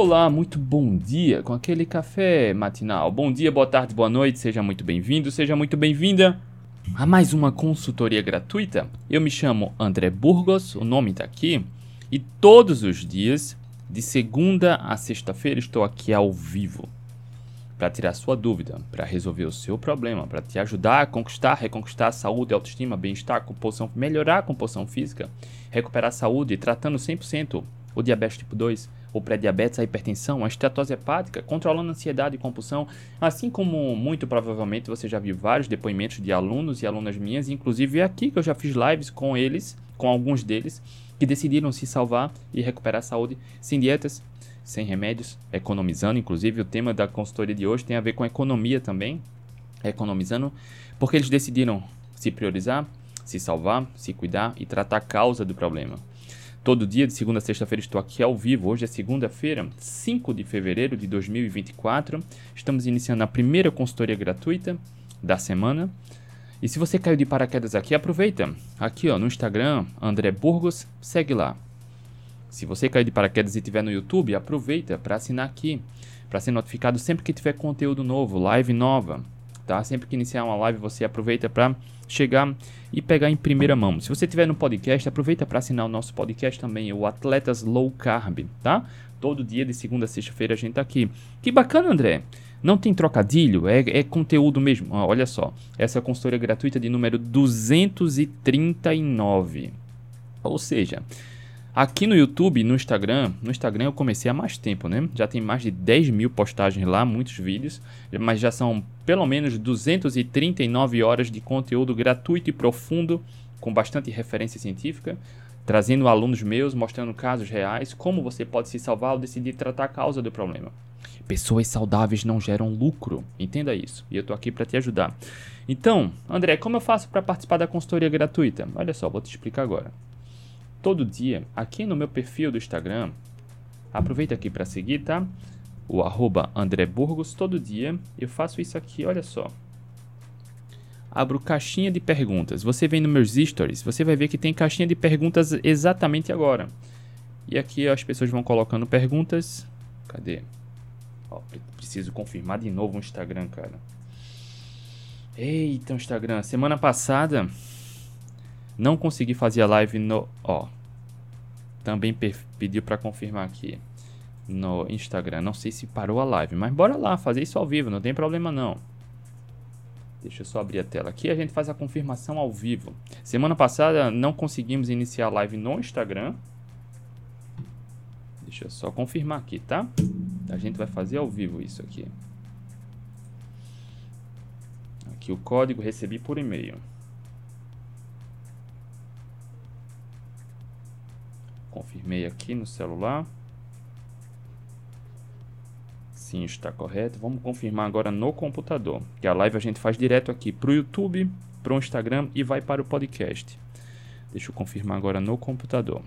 Olá, muito bom dia com aquele café matinal. Bom dia, boa tarde, boa noite, seja muito bem-vindo, seja muito bem-vinda a mais uma consultoria gratuita. Eu me chamo André Burgos, o nome está aqui, e todos os dias, de segunda a sexta-feira, estou aqui ao vivo para tirar sua dúvida, para resolver o seu problema, para te ajudar a conquistar, reconquistar a saúde, autoestima, bem-estar, melhorar a composição física, recuperar a saúde, tratando 100% o diabetes tipo 2, o pré-diabetes, a hipertensão, a estetose hepática, controlando a ansiedade e compulsão, assim como muito provavelmente você já viu vários depoimentos de alunos e alunas minhas, inclusive é aqui que eu já fiz lives com eles, com alguns deles, que decidiram se salvar e recuperar a saúde sem dietas, sem remédios, economizando. Inclusive, o tema da consultoria de hoje tem a ver com economia também, economizando, porque eles decidiram se priorizar, se salvar, se cuidar e tratar a causa do problema. Todo dia, de segunda a sexta-feira, estou aqui ao vivo. Hoje é segunda-feira, 5 de fevereiro de 2024. Estamos iniciando a primeira consultoria gratuita da semana. E se você caiu de paraquedas aqui, aproveita. Aqui ó, no Instagram, André Burgos, segue lá. Se você cair de paraquedas e estiver no YouTube, aproveita para assinar aqui, para ser notificado sempre que tiver conteúdo novo, live nova, tá? Sempre que iniciar uma live, você aproveita para chegar e pegar em primeira mão. Se você estiver no podcast, aproveita para assinar o nosso podcast também, o Atletas Low Carb, tá? Todo dia de segunda a sexta-feira a gente tá aqui. Que bacana, André. Não tem trocadilho, é, é conteúdo mesmo. Ah, olha só, essa é a consultoria gratuita de número 239. Ou seja, Aqui no YouTube, no Instagram, no Instagram eu comecei há mais tempo, né? Já tem mais de 10 mil postagens lá, muitos vídeos, mas já são pelo menos 239 horas de conteúdo gratuito e profundo, com bastante referência científica, trazendo alunos meus, mostrando casos reais, como você pode se salvar ao decidir tratar a causa do problema. Pessoas saudáveis não geram lucro, entenda isso, e eu estou aqui para te ajudar. Então, André, como eu faço para participar da consultoria gratuita? Olha só, vou te explicar agora todo dia aqui no meu perfil do Instagram. Aproveita aqui para seguir, tá? O arroba André Burgos. Todo dia eu faço isso aqui, olha só. Abro caixinha de perguntas. Você vem nos meus stories, você vai ver que tem caixinha de perguntas exatamente agora. E aqui as pessoas vão colocando perguntas. Cadê? Ó, preciso confirmar de novo o Instagram, cara. Eita, Instagram. Semana passada não consegui fazer a live no. Ó. Também pediu para confirmar aqui no Instagram. Não sei se parou a live, mas bora lá fazer isso ao vivo, não tem problema não. Deixa eu só abrir a tela aqui, a gente faz a confirmação ao vivo. Semana passada não conseguimos iniciar a live no Instagram. Deixa eu só confirmar aqui, tá? A gente vai fazer ao vivo isso aqui. Aqui o código recebi por e-mail. Confirmei aqui no celular. Sim, está correto. Vamos confirmar agora no computador. Que a live a gente faz direto aqui para o YouTube, para o Instagram e vai para o podcast. Deixa eu confirmar agora no computador.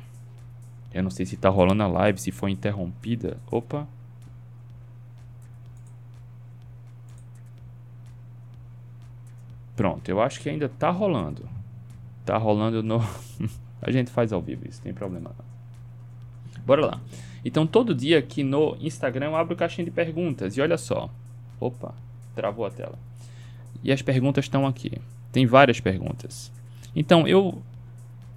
Eu não sei se está rolando a live, se foi interrompida. Opa. Pronto, eu acho que ainda está rolando. Está rolando no. a gente faz ao vivo isso, tem problema não. Bora lá. Então, todo dia aqui no Instagram eu abro caixinha de perguntas. E olha só. Opa, travou a tela. E as perguntas estão aqui. Tem várias perguntas. Então, eu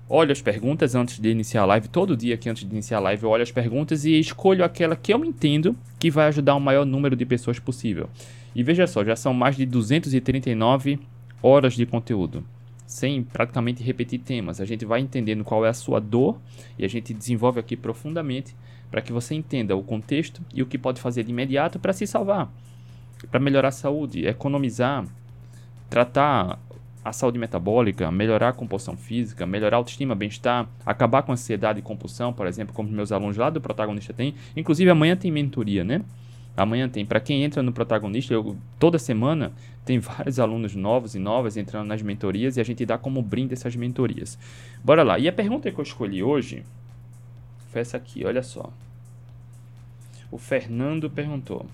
olho as perguntas antes de iniciar a live. Todo dia aqui antes de iniciar a live eu olho as perguntas e escolho aquela que eu entendo que vai ajudar o maior número de pessoas possível. E veja só, já são mais de 239 horas de conteúdo sem praticamente repetir temas. A gente vai entendendo qual é a sua dor e a gente desenvolve aqui profundamente para que você entenda o contexto e o que pode fazer de imediato para se salvar, para melhorar a saúde, economizar, tratar a saúde metabólica, melhorar a composição física, melhorar a autoestima, bem-estar, acabar com a ansiedade e compulsão, por exemplo, como meus alunos lá do protagonista têm. Inclusive amanhã tem mentoria, né? Amanhã tem. Para quem entra no protagonista, eu, toda semana tem vários alunos novos e novas entrando nas mentorias e a gente dá como brinde essas mentorias. Bora lá. E a pergunta que eu escolhi hoje foi essa aqui, olha só. O Fernando perguntou.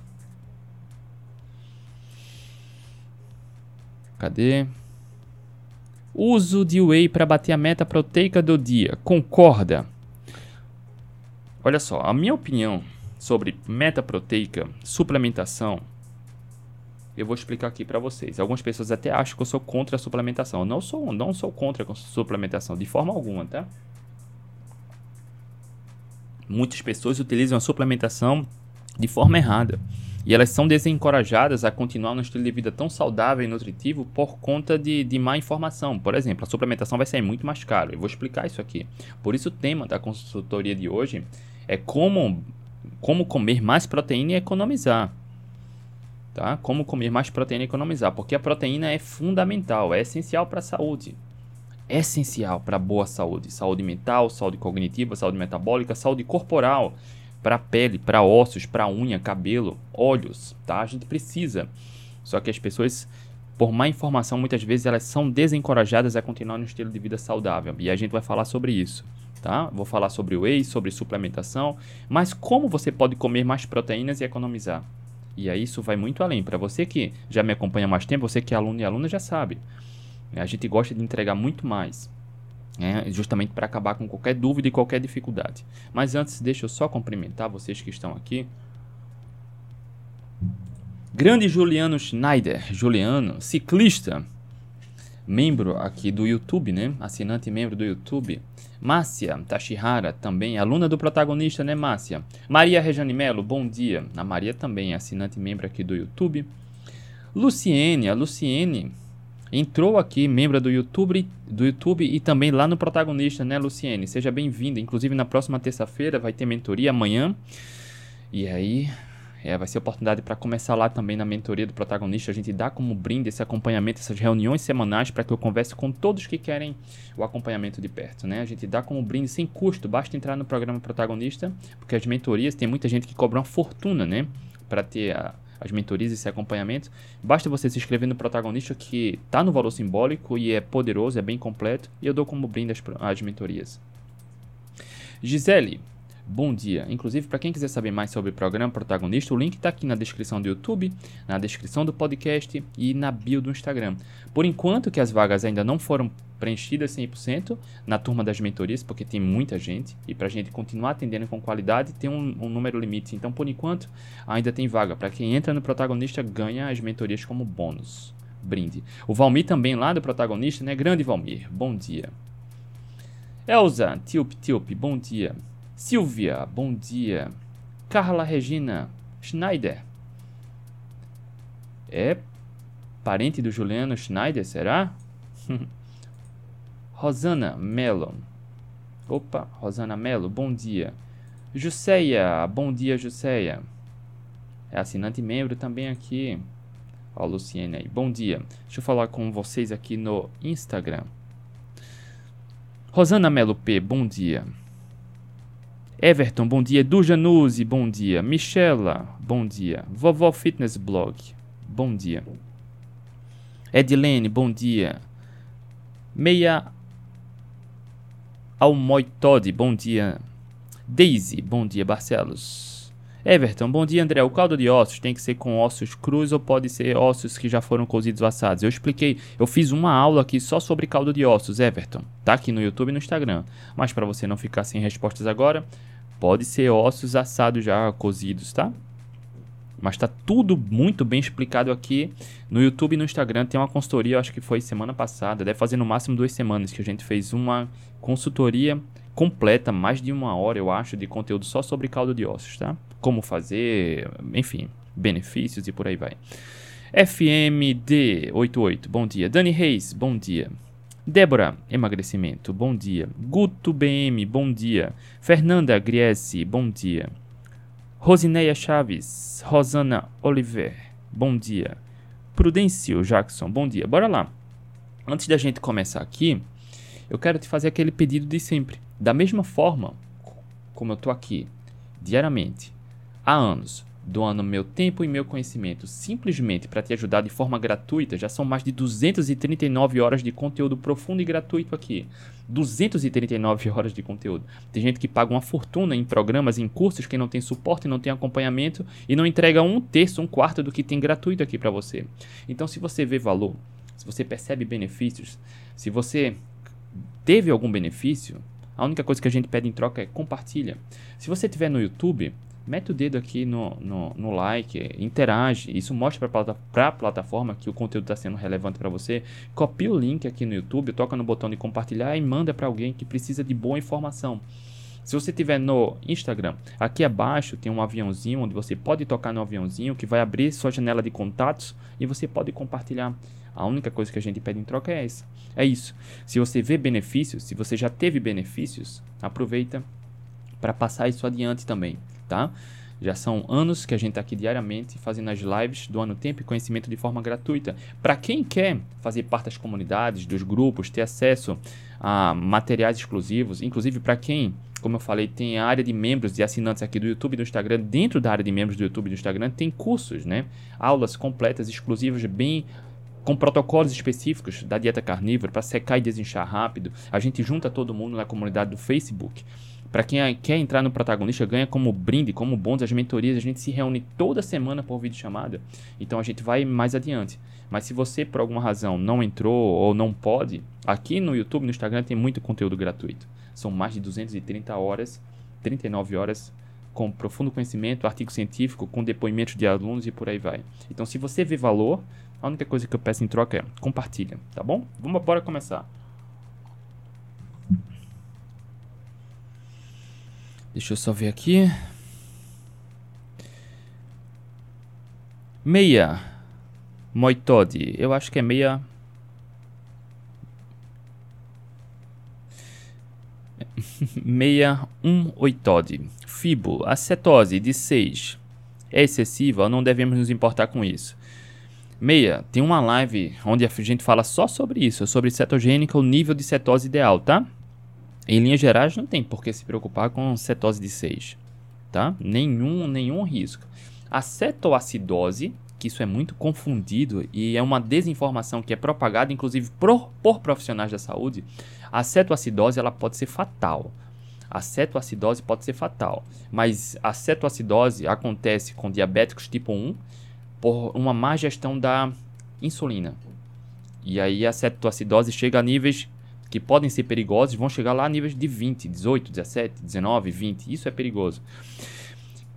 Cadê? Uso de whey para bater a meta proteica do dia. Concorda? Olha só, a minha opinião sobre meta proteica, suplementação, eu vou explicar aqui para vocês. Algumas pessoas até acham que eu sou contra a suplementação. Eu não sou, não sou contra a suplementação de forma alguma, tá? Muitas pessoas utilizam a suplementação de forma errada. E elas são desencorajadas a continuar no estilo de vida tão saudável e nutritivo por conta de, de má informação. Por exemplo, a suplementação vai sair muito mais caro. Eu vou explicar isso aqui. Por isso, o tema da consultoria de hoje é como, como comer mais proteína e economizar. Tá? Como comer mais proteína e economizar. Porque a proteína é fundamental, é essencial para a saúde. É essencial para boa saúde. Saúde mental, saúde cognitiva, saúde metabólica, saúde corporal para pele, para ossos, para unha, cabelo, olhos, tá? A gente precisa. Só que as pessoas, por má informação, muitas vezes elas são desencorajadas a continuar no estilo de vida saudável. E a gente vai falar sobre isso, tá? Vou falar sobre whey, sobre suplementação, mas como você pode comer mais proteínas e economizar. E aí isso vai muito além. Para você que já me acompanha há mais tempo, você que é aluno e aluna já sabe. A gente gosta de entregar muito mais né, justamente para acabar com qualquer dúvida e qualquer dificuldade. Mas antes, deixa eu só cumprimentar vocês que estão aqui. Grande Juliano Schneider, Juliano, ciclista, membro aqui do YouTube, né? Assinante membro do YouTube. Márcia Tashihara, também aluna do protagonista, né, Márcia? Maria Rejane Melo, bom dia. A Maria também é assinante membro aqui do YouTube. Luciene, a Luciene entrou aqui, membro do YouTube, do YouTube e também lá no protagonista, né, Luciene? Seja bem-vinda. Inclusive, na próxima terça-feira vai ter mentoria amanhã. E aí, é, vai ser oportunidade para começar lá também na mentoria do protagonista. A gente dá como brinde esse acompanhamento, essas reuniões semanais para que eu converse com todos que querem o acompanhamento de perto, né? A gente dá como brinde sem custo, basta entrar no programa protagonista, porque as mentorias tem muita gente que cobra uma fortuna, né? Para ter a as mentorias e esse acompanhamento, basta você se inscrever no protagonista que está no valor simbólico e é poderoso, é bem completo, e eu dou como brinde as, as mentorias. Gisele, bom dia. Inclusive, para quem quiser saber mais sobre o programa Protagonista, o link está aqui na descrição do YouTube, na descrição do podcast e na bio do Instagram. Por enquanto que as vagas ainda não foram preenchidas 100% na turma das mentorias, porque tem muita gente, e para a gente continuar atendendo com qualidade, tem um, um número limite. Então, por enquanto, ainda tem vaga. Para quem entra no protagonista, ganha as mentorias como bônus. Brinde. O Valmir também lá do protagonista, né? Grande Valmir, bom dia. Elza, Tilp Tilp, bom dia. Silvia, bom dia. Carla Regina Schneider. É parente do Juliano Schneider, será? Rosana Melo. Opa, Rosana Melo, bom dia. Juseia, bom dia, Juseia. É assinante membro também aqui. Ó, Luciene aí, bom dia. Deixa eu falar com vocês aqui no Instagram. Rosana Melo P, bom dia. Everton, bom dia. Du Januzzi, bom dia. Michela, bom dia. Vovó Fitness Blog, bom dia. Edilene, bom dia. Meia Almoitode, bom dia. Daisy, bom dia, Barcelos. Everton, bom dia, André. O caldo de ossos tem que ser com ossos crus ou pode ser ossos que já foram cozidos assados? Eu expliquei, eu fiz uma aula aqui só sobre caldo de ossos, Everton. Tá aqui no YouTube e no Instagram. Mas para você não ficar sem respostas agora, pode ser ossos assados já cozidos, tá? Mas tá tudo muito bem explicado aqui no YouTube e no Instagram. Tem uma consultoria, acho que foi semana passada, deve fazer no máximo duas semanas que a gente fez uma consultoria completa, mais de uma hora, eu acho, de conteúdo só sobre caldo de ossos, tá? Como fazer, enfim, benefícios e por aí vai. FMD88, bom dia. Dani Reis, bom dia. Débora, emagrecimento, bom dia. Guto BM, bom dia. Fernanda Griesse, bom dia. Rosineia Chaves, Rosana Oliver, bom dia. Prudêncio Jackson, bom dia. Bora lá. Antes da gente começar aqui, eu quero te fazer aquele pedido de sempre. Da mesma forma como eu estou aqui diariamente, há anos, doando meu tempo e meu conhecimento simplesmente para te ajudar de forma gratuita. Já são mais de 239 horas de conteúdo profundo e gratuito aqui. 239 horas de conteúdo. Tem gente que paga uma fortuna em programas, em cursos que não tem suporte, não tem acompanhamento e não entrega um terço, um quarto do que tem gratuito aqui para você. Então, se você vê valor, se você percebe benefícios, se você teve algum benefício, a única coisa que a gente pede em troca é compartilha. Se você estiver no YouTube, mete o dedo aqui no, no, no like, interage. Isso mostra para a plataforma que o conteúdo está sendo relevante para você. Copia o link aqui no YouTube, toca no botão de compartilhar e manda para alguém que precisa de boa informação. Se você tiver no Instagram, aqui abaixo tem um aviãozinho onde você pode tocar no aviãozinho que vai abrir sua janela de contatos e você pode compartilhar. A única coisa que a gente pede em troca é essa. É isso. Se você vê benefícios, se você já teve benefícios, aproveita para passar isso adiante também tá? Já são anos que a gente está aqui diariamente fazendo as lives doando tempo e conhecimento de forma gratuita. Para quem quer fazer parte das comunidades, dos grupos, ter acesso a materiais exclusivos, inclusive para quem, como eu falei, tem a área de membros e assinantes aqui do YouTube e do Instagram, dentro da área de membros do YouTube e do Instagram, tem cursos, né? Aulas completas, exclusivas, bem com protocolos específicos da dieta carnívora para secar e desinchar rápido. A gente junta todo mundo na comunidade do Facebook. Para quem quer entrar no protagonista, ganha como brinde, como bônus as mentorias. A gente se reúne toda semana por vídeo chamada. Então a gente vai mais adiante. Mas se você por alguma razão não entrou ou não pode, aqui no YouTube, no Instagram tem muito conteúdo gratuito. São mais de 230 horas, 39 horas com profundo conhecimento, artigo científico, com depoimentos de alunos e por aí vai. Então se você vê valor, a única coisa que eu peço em troca é compartilha, tá bom? Vamos bora começar. Deixa eu só ver aqui. Meia. Moitode. Eu acho que é meia. meia um oitode. Fibo. A cetose de 6 é excessiva não devemos nos importar com isso? Meia, tem uma live onde a gente fala só sobre isso, sobre cetogênica, o nível de cetose ideal, tá? Em linhas gerais, não tem por que se preocupar com cetose de 6, tá? Nenhum, nenhum risco. A cetoacidose, que isso é muito confundido e é uma desinformação que é propagada, inclusive por, por profissionais da saúde, a cetoacidose ela pode ser fatal. A cetoacidose pode ser fatal, mas a cetoacidose acontece com diabéticos tipo 1 por uma má gestão da insulina. E aí a cetoacidose chega a níveis que podem ser perigosos vão chegar lá a níveis de 20, 18, 17, 19, 20. Isso é perigoso.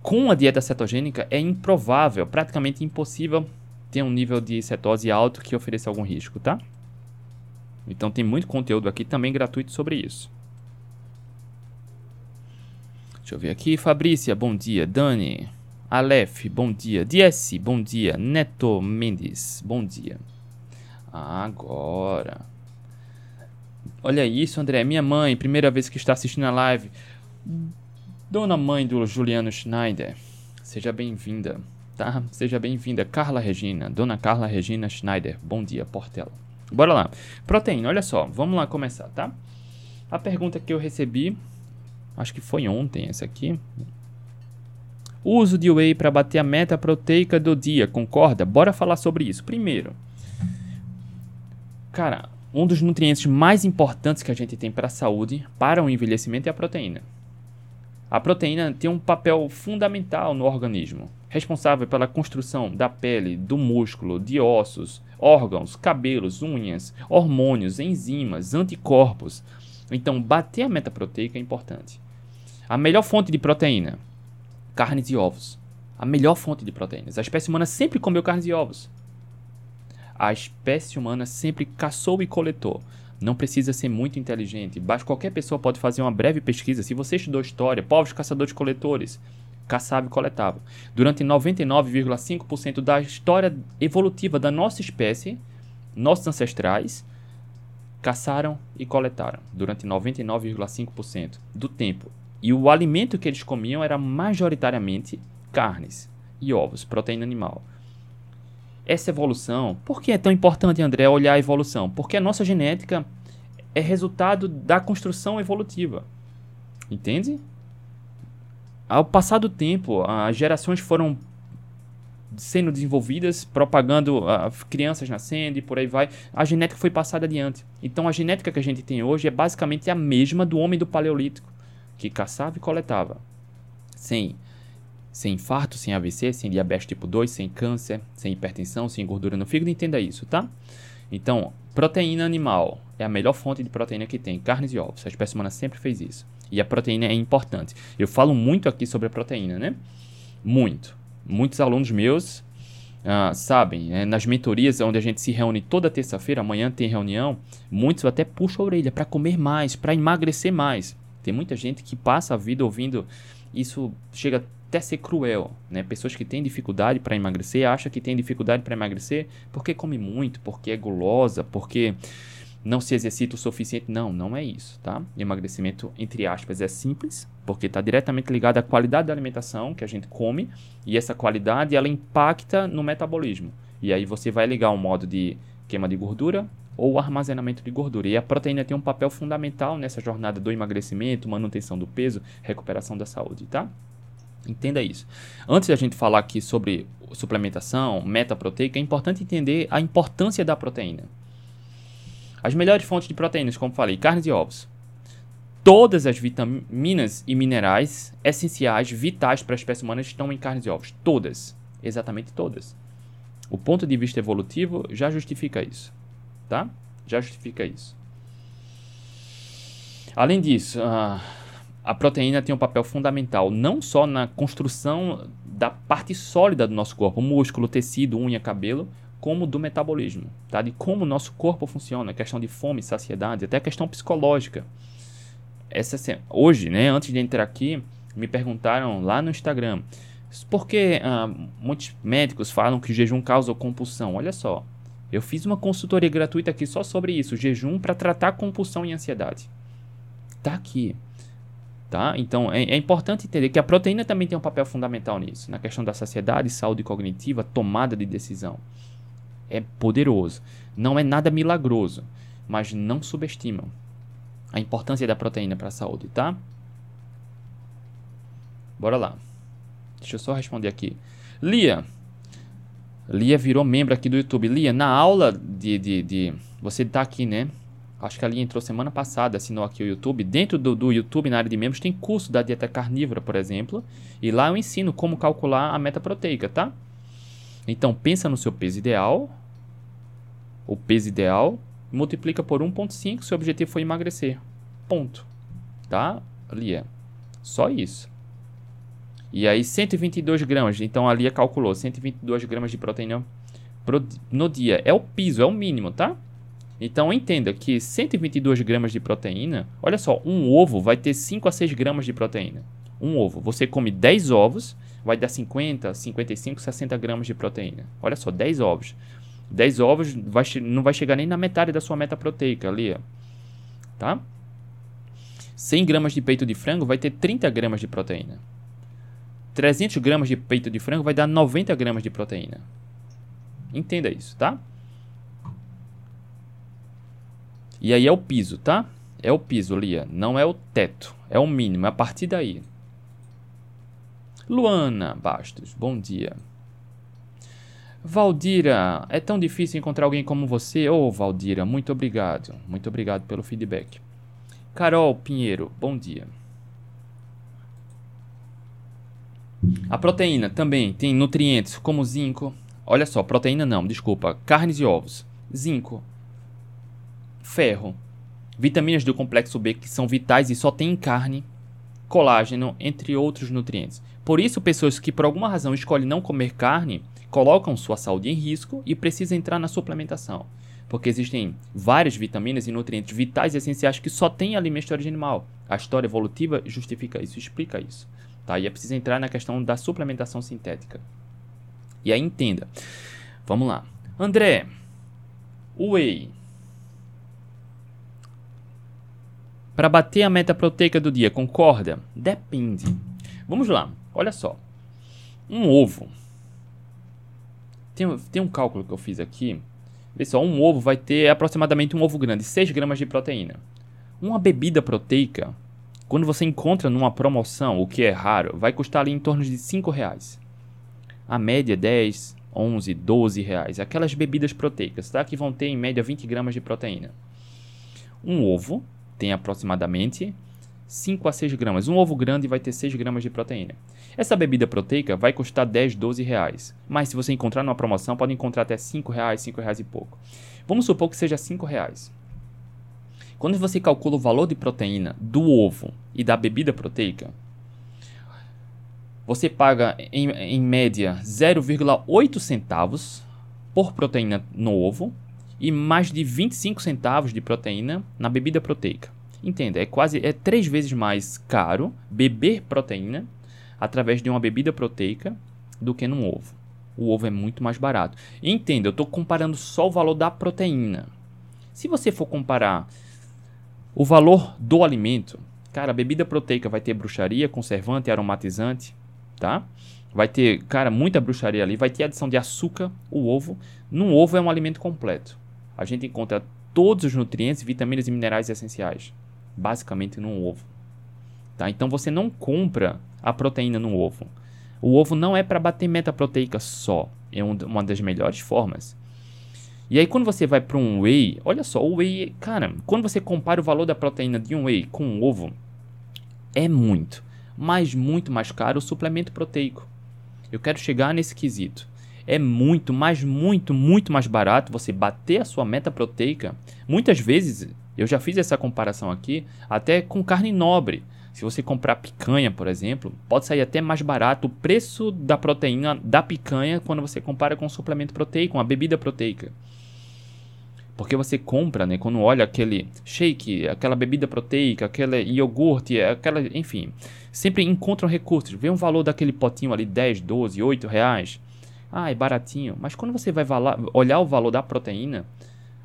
Com a dieta cetogênica é improvável, praticamente impossível ter um nível de cetose alto que ofereça algum risco, tá? Então tem muito conteúdo aqui também gratuito sobre isso. Deixa eu ver aqui. Fabrícia, bom dia. Dani. Aleph, bom dia. DS, bom dia. Neto Mendes, bom dia. Agora. Olha isso, André. Minha mãe, primeira vez que está assistindo a live. Dona mãe do Juliano Schneider. Seja bem-vinda, tá? Seja bem-vinda. Carla Regina. Dona Carla Regina Schneider. Bom dia, Portela. Bora lá. Proteína, olha só. Vamos lá começar, tá? A pergunta que eu recebi, acho que foi ontem essa aqui. Uso de whey para bater a meta proteica do dia, concorda? Bora falar sobre isso. Primeiro, cara, um dos nutrientes mais importantes que a gente tem para a saúde, para o envelhecimento, é a proteína. A proteína tem um papel fundamental no organismo, responsável pela construção da pele, do músculo, de ossos, órgãos, cabelos, unhas, hormônios, enzimas, anticorpos. Então, bater a meta proteica é importante. A melhor fonte de proteína: carnes e ovos. A melhor fonte de proteínas. A espécie humana sempre comeu carnes e ovos. A espécie humana sempre caçou e coletou. Não precisa ser muito inteligente. Qualquer pessoa pode fazer uma breve pesquisa. Se você estudou história, povos caçadores-coletores, caçava e coletava. Durante 99,5% da história evolutiva da nossa espécie, nossos ancestrais caçaram e coletaram durante 99,5% do tempo. E o alimento que eles comiam era majoritariamente carnes e ovos, proteína animal essa evolução. Por que é tão importante, André, olhar a evolução? Porque a nossa genética é resultado da construção evolutiva. Entende? Ao passar do tempo, as gerações foram sendo desenvolvidas, propagando uh, crianças nascendo e por aí vai. A genética foi passada adiante. Então a genética que a gente tem hoje é basicamente a mesma do homem do Paleolítico, que caçava e coletava. Sem sem infarto, sem AVC, sem diabetes tipo 2, sem câncer, sem hipertensão, sem gordura no fígado, entenda isso, tá? Então, proteína animal é a melhor fonte de proteína que tem, carnes e ovos. A espécie humana sempre fez isso. E a proteína é importante. Eu falo muito aqui sobre a proteína, né? Muito. Muitos alunos meus uh, sabem, né? nas mentorias onde a gente se reúne toda terça-feira, amanhã tem reunião, muitos até puxam a orelha para comer mais, para emagrecer mais. Tem muita gente que passa a vida ouvindo isso, chega até ser cruel, né? Pessoas que têm dificuldade para emagrecer acham que têm dificuldade para emagrecer porque come muito, porque é gulosa, porque não se exercita o suficiente. Não, não é isso, tá? Emagrecimento, entre aspas, é simples, porque está diretamente ligado à qualidade da alimentação que a gente come, e essa qualidade ela impacta no metabolismo. E aí você vai ligar um modo de queima de gordura ou armazenamento de gordura. E a proteína tem um papel fundamental nessa jornada do emagrecimento, manutenção do peso, recuperação da saúde, tá? Entenda isso. Antes da gente falar aqui sobre suplementação, meta proteica, é importante entender a importância da proteína. As melhores fontes de proteínas, como falei, carnes e ovos. Todas as vitaminas e minerais essenciais, vitais para a espécie humana estão em carnes e ovos. Todas. Exatamente todas. O ponto de vista evolutivo já justifica isso. Tá? Já justifica isso. Além disso, a proteína tem um papel fundamental não só na construção da parte sólida do nosso corpo, músculo, tecido, unha, cabelo, como do metabolismo, tá? de como o nosso corpo funciona, questão de fome, saciedade, até questão psicológica. Essa, hoje, né, antes de entrar aqui, me perguntaram lá no Instagram por que ah, muitos médicos falam que o jejum causa compulsão. Olha só, eu fiz uma consultoria gratuita aqui só sobre isso, jejum para tratar compulsão e ansiedade. Tá aqui. Tá? Então é, é, importante entender que a proteína também tem um papel fundamental nisso, na questão da saciedade, saúde cognitiva, tomada de decisão é poderoso. Não é nada milagroso, mas não subestimam a importância da proteína para a saúde, tá? Bora lá. Deixa eu só responder aqui. Lia. Lia virou membro aqui do YouTube. Lia, na aula de. de, de você tá aqui, né? Acho que a Lia entrou semana passada, assinou aqui o YouTube. Dentro do, do YouTube, na área de membros, tem curso da dieta carnívora, por exemplo. E lá eu ensino como calcular a meta proteica, tá? Então, pensa no seu peso ideal, o peso ideal, multiplica por 1.5 se o objetivo for emagrecer. Ponto. Tá? Ali é. Só isso. E aí 122 gramas, então a Lia calculou 122 gramas de proteína no dia. É o piso, é o mínimo, tá? Então entenda que 122 gramas de proteína, olha só, um ovo vai ter 5 a 6 gramas de proteína. Um ovo. Você come 10 ovos, vai dar 50, 55, 60 gramas de proteína. Olha só, 10 ovos. 10 ovos vai, não vai chegar nem na metade da sua meta proteica ali, tá? 100 gramas de peito de frango vai ter 30 gramas de proteína. 300 gramas de peito de frango vai dar 90 gramas de proteína. Entenda isso, tá? E aí é o piso, tá? É o piso, Lia. Não é o teto. É o mínimo. É a partir daí. Luana Bastos, bom dia. Valdira, é tão difícil encontrar alguém como você? Ô, oh, Valdira, muito obrigado. Muito obrigado pelo feedback. Carol Pinheiro, bom dia. A proteína também tem nutrientes como zinco. Olha só, proteína não, desculpa. Carnes e ovos. Zinco. Ferro. Vitaminas do complexo B que são vitais e só tem em carne. Colágeno, entre outros nutrientes. Por isso, pessoas que por alguma razão escolhem não comer carne colocam sua saúde em risco e precisam entrar na suplementação, porque existem várias vitaminas e nutrientes vitais e essenciais que só tem alimento de origem animal. A história evolutiva justifica isso, explica isso. Tá? E é preciso entrar na questão da suplementação sintética. E aí entenda. Vamos lá. André, whey. Para bater a meta proteica do dia, concorda? Depende. Vamos lá. Olha só. Um ovo tem, tem um cálculo que eu fiz aqui. Vê só, um ovo vai ter aproximadamente um ovo grande, 6 gramas de proteína. Uma bebida proteica, quando você encontra numa promoção, o que é raro, vai custar ali em torno de 5 reais. A média é 10, 11, 12 reais. Aquelas bebidas proteicas, tá? Que vão ter em média 20 gramas de proteína. Um ovo tem aproximadamente 5 a 6 gramas. Um ovo grande vai ter 6 gramas de proteína. Essa bebida proteica vai custar 10, 12 reais. Mas se você encontrar numa promoção, pode encontrar até 5 reais, 5 reais e pouco. Vamos supor que seja 5 reais. Quando você calcula o valor de proteína do ovo e da bebida proteica, você paga em, em média 0,8 centavos por proteína no ovo e mais de 25 centavos de proteína na bebida proteica. Entenda, é quase é três vezes mais caro beber proteína através de uma bebida proteica do que num ovo. O ovo é muito mais barato. Entenda, eu estou comparando só o valor da proteína. Se você for comparar o valor do alimento, cara, a bebida proteica vai ter bruxaria, conservante, aromatizante, tá? Vai ter, cara, muita bruxaria ali. Vai ter adição de açúcar, o ovo. Num ovo é um alimento completo. A gente encontra todos os nutrientes, vitaminas e minerais essenciais, basicamente num ovo. Tá? Então você não compra a proteína no ovo. O ovo não é para bater meta proteica só. É um, uma das melhores formas. E aí quando você vai para um whey, olha só, o whey, cara, quando você compara o valor da proteína de um whey com um ovo, é muito, mas muito mais caro o suplemento proteico. Eu quero chegar nesse quesito. É muito, mas muito, muito mais barato você bater a sua meta proteica. Muitas vezes, eu já fiz essa comparação aqui, até com carne nobre. Se você comprar picanha, por exemplo, pode sair até mais barato o preço da proteína da picanha quando você compara com um suplemento proteico, uma bebida proteica. Porque você compra, né? Quando olha aquele shake, aquela bebida proteica, aquele iogurte, aquela, enfim, sempre encontram recursos. Vê um valor daquele potinho ali, 10, 12, 8 reais. Ah, é baratinho. Mas quando você vai olhar o valor da proteína,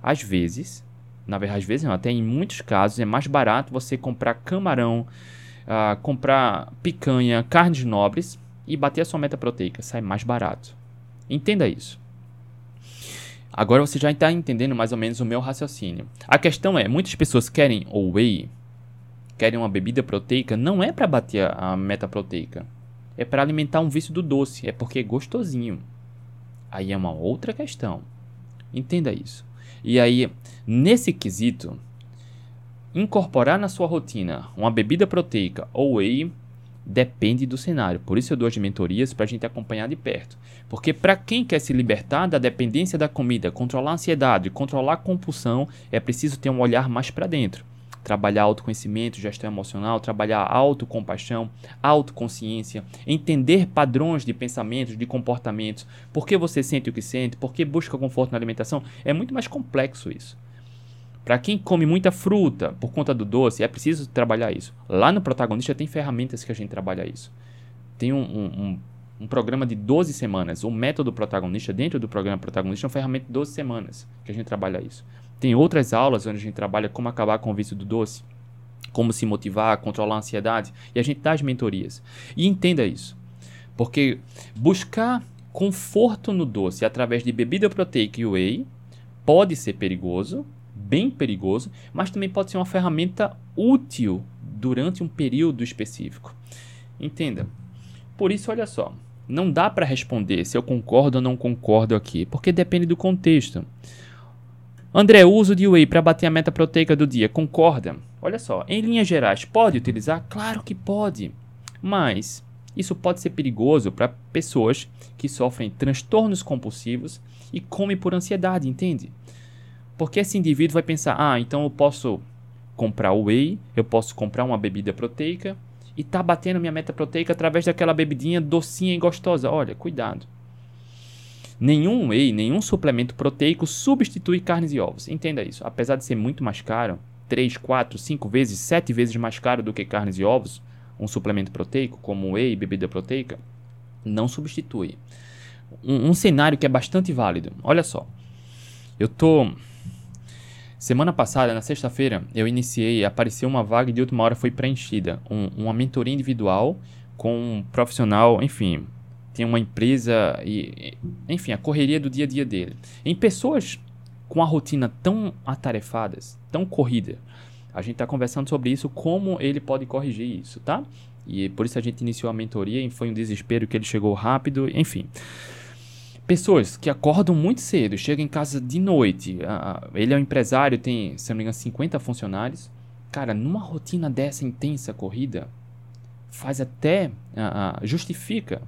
às vezes, na verdade, às vezes não, até em muitos casos, é mais barato você comprar camarão, uh, comprar picanha, carnes nobres e bater a sua meta proteica. Sai mais barato. Entenda isso. Agora você já está entendendo mais ou menos o meu raciocínio. A questão é, muitas pessoas querem o whey, querem uma bebida proteica, não é para bater a, meta proteica. É para alimentar um vício do doce, é porque é gostosinho. Aí é uma outra questão. Entenda isso. E aí, nesse quesito, Incorporar na sua rotina uma bebida proteica ou whey depende do cenário. Por isso eu dou as mentorias para a gente acompanhar de perto. Porque para quem quer se libertar da dependência da comida, controlar a ansiedade, controlar a compulsão, é preciso ter um olhar mais para dentro. Trabalhar autoconhecimento, gestão emocional, trabalhar autocompaixão, autoconsciência, entender padrões de pensamentos, de comportamentos, por que você sente o que sente, por que busca conforto na alimentação. É muito mais complexo isso. Para quem come muita fruta por conta do doce, é preciso trabalhar isso. Lá no protagonista tem ferramentas que a gente trabalha isso. Tem um, um, um, programa de 12 semanas. O método protagonista, dentro do programa protagonista, é uma ferramenta de 12 semanas que a gente trabalha isso. Tem outras aulas onde a gente trabalha como acabar com o vício do doce, como se motivar, controlar a ansiedade. E a gente dá as mentorias. E entenda isso. Porque buscar conforto no doce através de bebida proteica e whey pode ser perigoso, bem perigoso, mas também pode ser uma ferramenta útil durante um período específico. Entenda. Por isso, olha só, não dá para responder se eu concordo ou não concordo aqui, porque depende do contexto. André, uso de whey para bater a meta proteica do dia, concorda? Olha só, em linhas gerais, pode utilizar? Claro que pode. Mas isso pode ser perigoso para pessoas que sofrem transtornos compulsivos e comem por ansiedade, entende? Porque esse indivíduo vai pensar: ah, então eu posso comprar o whey, eu posso comprar uma bebida proteica e tá batendo minha meta proteica através daquela bebidinha docinha e gostosa. Olha, cuidado. Nenhum whey, nenhum suplemento proteico substitui carnes e ovos. Entenda isso. Apesar de ser muito mais caro, 3, 4, 5 vezes, 7 vezes mais caro do que carnes e ovos, um suplemento proteico, como whey, bebida proteica, não substitui. Um, um cenário que é bastante válido. Olha só. Eu tô Semana passada, na sexta-feira, eu iniciei, apareceu uma vaga e de última hora foi preenchida. Um, uma mentoria individual com um profissional, enfim, tem uma empresa e, enfim, a correria do dia a dia dele. Em pessoas com a rotina tão atarefadas, tão corrida, a gente está conversando sobre isso, como ele pode corrigir isso, tá? E por isso a gente iniciou a mentoria e foi um desespero que ele chegou rápido, enfim. Pessoas que acordam muito cedo, chegam em casa de noite. ele é um empresário, tem, se não me engano, 50 funcionários. Cara, numa rotina dessa intensa corrida, faz até. justifica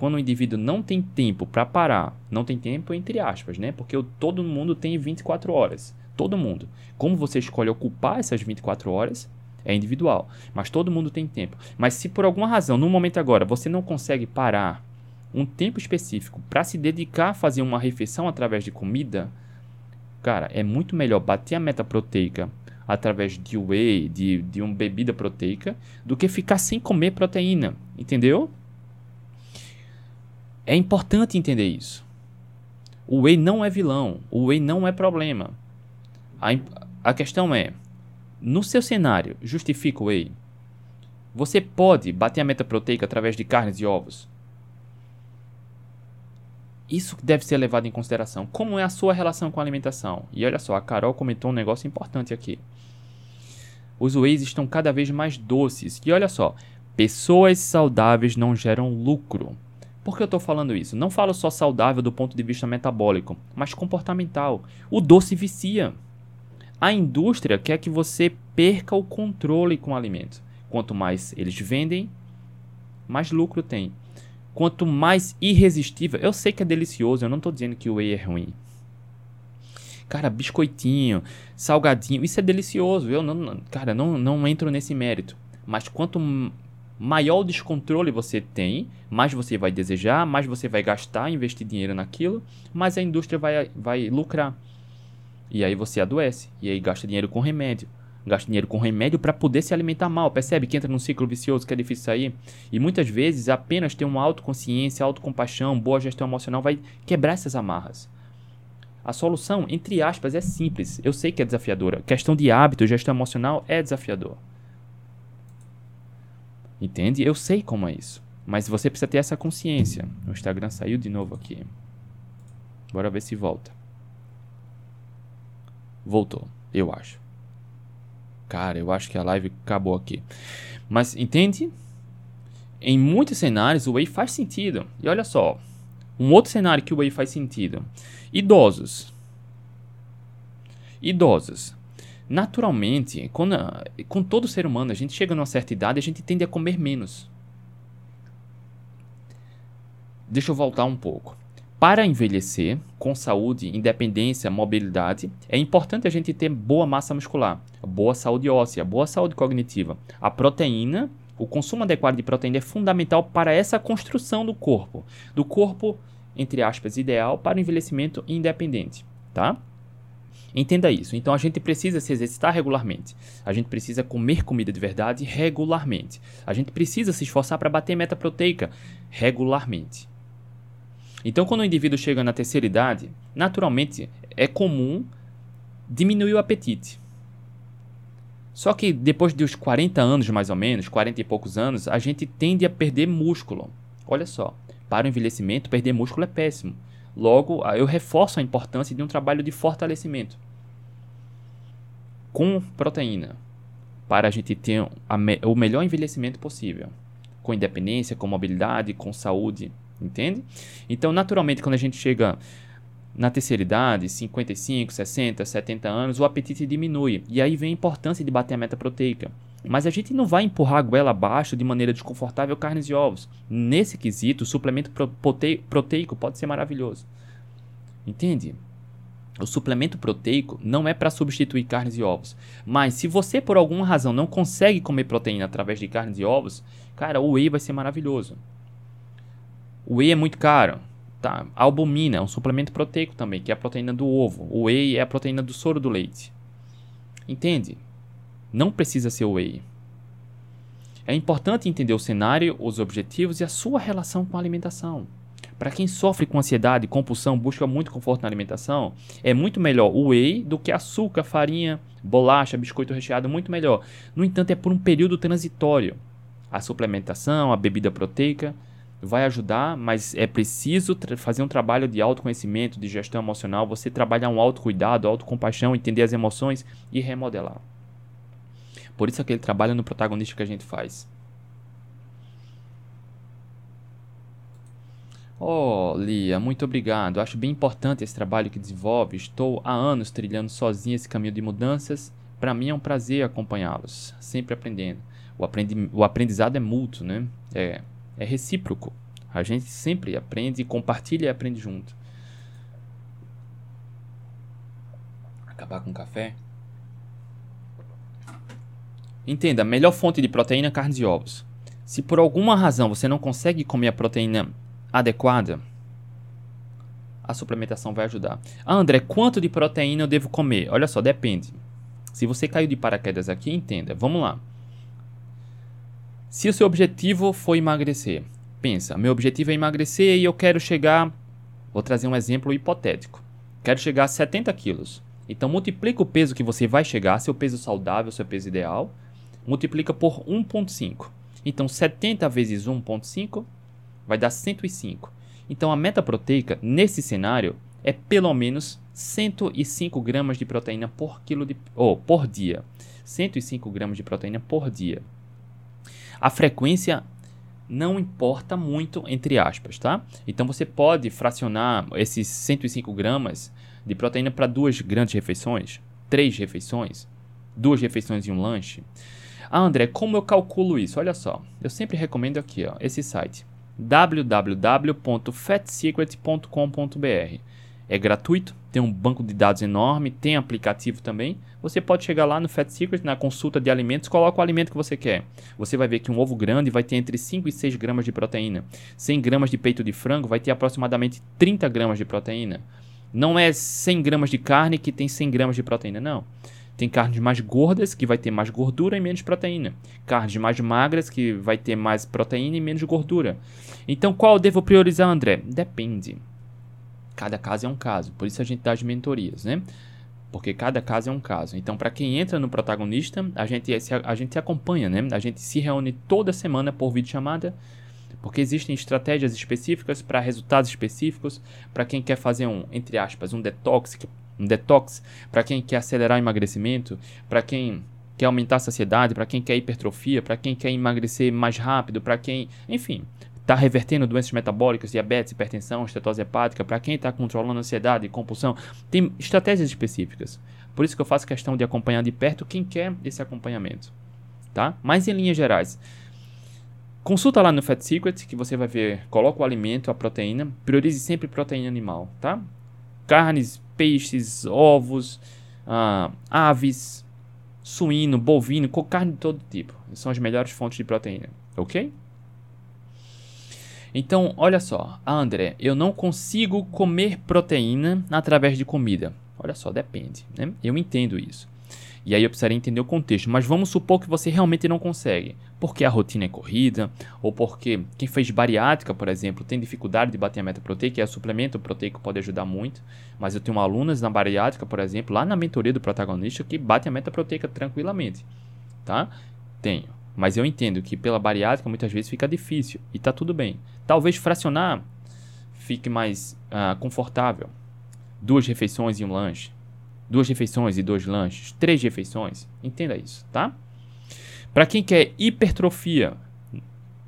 quando o indivíduo não tem tempo para parar, não tem tempo entre aspas, né? Porque todo mundo tem 24 horas. Todo mundo. Como você escolhe ocupar essas 24 horas é individual, mas todo mundo tem tempo. Mas se por alguma razão, no momento agora, você não consegue parar um tempo específico para se dedicar a fazer uma refeição através de comida, cara, é muito melhor bater a meta proteica através de whey, de, de uma bebida proteica, do que ficar sem comer proteína, entendeu? É importante entender isso. O whey não é vilão, o whey não é problema. A, a questão é, no seu cenário, justifica o whey? Você pode bater a meta proteica através de carnes e ovos? Isso deve ser levado em consideração. Como é a sua relação com a alimentação? E olha só, a Carol comentou um negócio importante aqui. Os wheys estão cada vez mais doces. E olha só, pessoas saudáveis não geram lucro. Por que eu estou falando isso? Não falo só saudável do ponto de vista metabólico, mas comportamental. O doce vicia. A indústria quer que você perca o controle com o alimento. Quanto mais eles vendem, mais lucro tem. Quanto mais irresistível, eu sei que é delicioso, eu não estou dizendo que o whey é ruim. Cara, biscoitinho, salgadinho, isso é delicioso. Eu não, cara, não, não entro nesse mérito. Mas quanto maior o descontrole você tem, mais você vai desejar, mais você vai gastar, investir dinheiro naquilo, mais a indústria vai, vai lucrar. E aí você adoece, e aí gasta dinheiro com remédio gasta dinheiro com remédio para poder se alimentar mal. Percebe que entra num ciclo vicioso que é difícil sair? E muitas vezes apenas ter uma autoconsciência, autocompaixão, boa gestão emocional vai quebrar essas amarras. A solução, entre aspas, é simples. Eu sei que é desafiadora. Questão de hábito, gestão emocional é desafiador. Entende? Eu sei como é isso. Mas você precisa ter essa consciência. O Instagram saiu de novo aqui. Bora ver se volta. Voltou, eu acho. Cara, eu acho que a live acabou aqui. Mas entende? Em muitos cenários o Whey faz sentido. E olha só, um outro cenário que o Whey faz sentido. Idosos. Idosos. Naturalmente, quando, com todo ser humano, a gente chega numa certa idade, a gente tende a comer menos. Deixa eu voltar um pouco. Para envelhecer com saúde, independência, mobilidade, é importante a gente ter boa massa muscular, boa saúde óssea, boa saúde cognitiva. A proteína, o consumo adequado de proteína é fundamental para essa construção do corpo, do corpo entre aspas ideal para o envelhecimento independente, tá? Entenda isso. Então a gente precisa se exercitar regularmente. A gente precisa comer comida de verdade regularmente. A gente precisa se esforçar para bater meta proteica regularmente. Então, quando o indivíduo chega na terceira idade, naturalmente é comum diminuir o apetite. Só que depois dos 40 anos, mais ou menos, 40 e poucos anos, a gente tende a perder músculo. Olha só, para o envelhecimento, perder músculo é péssimo. Logo, eu reforço a importância de um trabalho de fortalecimento com proteína, para a gente ter o melhor envelhecimento possível, com independência, com mobilidade, com saúde entende? Então, naturalmente, quando a gente chega na terceira idade, 55, 60, 70 anos, o apetite diminui. E aí vem a importância de bater a meta proteica. Mas a gente não vai empurrar a goela abaixo de maneira desconfortável carnes e ovos. Nesse quesito, o suplemento proteico pode ser maravilhoso. Entende? O suplemento proteico não é para substituir carnes e ovos. Mas se você por alguma razão não consegue comer proteína através de carnes e ovos, cara, o whey vai ser maravilhoso. O whey é muito caro. Tá? Albumina é um suplemento proteico também, que é a proteína do ovo. O whey é a proteína do soro do leite. Entende? Não precisa ser whey. É importante entender o cenário, os objetivos e a sua relação com a alimentação. Para quem sofre com ansiedade, compulsão, busca muito conforto na alimentação, é muito melhor o whey do que açúcar, farinha, bolacha, biscoito recheado, muito melhor. No entanto, é por um período transitório. A suplementação, a bebida proteica vai ajudar, mas é preciso fazer um trabalho de autoconhecimento, de gestão emocional, você trabalhar um autocuidado, autocompaixão, entender as emoções e remodelar. Por isso aquele trabalho no protagonista que a gente faz. Oh, Lia, muito obrigado. Acho bem importante esse trabalho que desenvolve. Estou há anos trilhando sozinho esse caminho de mudanças. Para mim é um prazer acompanhá-los, sempre aprendendo. O, aprendi o aprendizado é mútuo, né? É, é recíproco. A gente sempre aprende, compartilha e aprende junto. Acabar com café. Entenda, melhor fonte de proteína carnes e ovos. Se por alguma razão você não consegue comer a proteína adequada, a suplementação vai ajudar. Ah, André, quanto de proteína eu devo comer? Olha só, depende. Se você caiu de paraquedas aqui, entenda. Vamos lá. Se o seu objetivo for emagrecer, pensa, meu objetivo é emagrecer e eu quero chegar, vou trazer um exemplo hipotético. Quero chegar a 70 quilos. Então multiplica o peso que você vai chegar, seu peso saudável, seu peso ideal, multiplica por 1.5. Então 70 vezes 1.5 vai dar 105. Então a meta proteica nesse cenário é pelo menos 105 gramas de proteína por quilo de, oh, por dia. 105 gramas de proteína por dia. A frequência não importa muito, entre aspas, tá? Então você pode fracionar esses 105 gramas de proteína para duas grandes refeições, três refeições, duas refeições e um lanche. Ah, André, como eu calculo isso? Olha só, eu sempre recomendo aqui, ó, esse site www.fatsecret.com.br. É gratuito, tem um banco de dados enorme, tem aplicativo também. Você pode chegar lá no Fat Secret, na consulta de alimentos, coloca o alimento que você quer. Você vai ver que um ovo grande vai ter entre 5 e 6 gramas de proteína. 100 gramas de peito de frango vai ter aproximadamente 30 gramas de proteína. Não é 100 gramas de carne que tem 100 gramas de proteína, não. Tem carnes mais gordas, que vai ter mais gordura e menos proteína. Carnes mais magras, que vai ter mais proteína e menos gordura. Então, qual devo priorizar, André? Depende. Cada caso é um caso. Por isso a gente dá as mentorias, né? Porque cada caso é um caso. Então, para quem entra no protagonista, a gente, a gente acompanha, né? A gente se reúne toda semana por videochamada, porque existem estratégias específicas para resultados específicos, para quem quer fazer um, entre aspas, um detox, um detox para quem quer acelerar o emagrecimento, para quem quer aumentar a saciedade, para quem quer hipertrofia, para quem quer emagrecer mais rápido, para quem, enfim, está revertendo doenças metabólicas, diabetes, hipertensão, estetose hepática, para quem está controlando ansiedade, compulsão, tem estratégias específicas. Por isso que eu faço questão de acompanhar de perto quem quer esse acompanhamento, tá? Mas em linhas gerais, consulta lá no Fat Secret que você vai ver, coloca o alimento, a proteína, priorize sempre proteína animal, tá? Carnes peixes, ovos, ah, aves, suíno, bovino, carne de todo tipo. São as melhores fontes de proteína, ok? Então, olha só, ah, André, eu não consigo comer proteína através de comida. Olha só, depende, né? Eu entendo isso. E aí eu precisaria entender o contexto. Mas vamos supor que você realmente não consegue. Porque a rotina é corrida, ou porque quem fez bariátrica, por exemplo, tem dificuldade de bater a meta proteica, e o suplemento proteico pode ajudar muito. Mas eu tenho alunas na bariátrica, por exemplo, lá na mentoria do protagonista, que batem a meta proteica tranquilamente. Tá? Tenho. Mas eu entendo que pela bariátrica muitas vezes fica difícil. E tá tudo bem. Talvez fracionar fique mais uh, confortável. Duas refeições e um lanche duas refeições e dois lanches, três refeições. Entenda isso, tá? Para quem quer hipertrofia,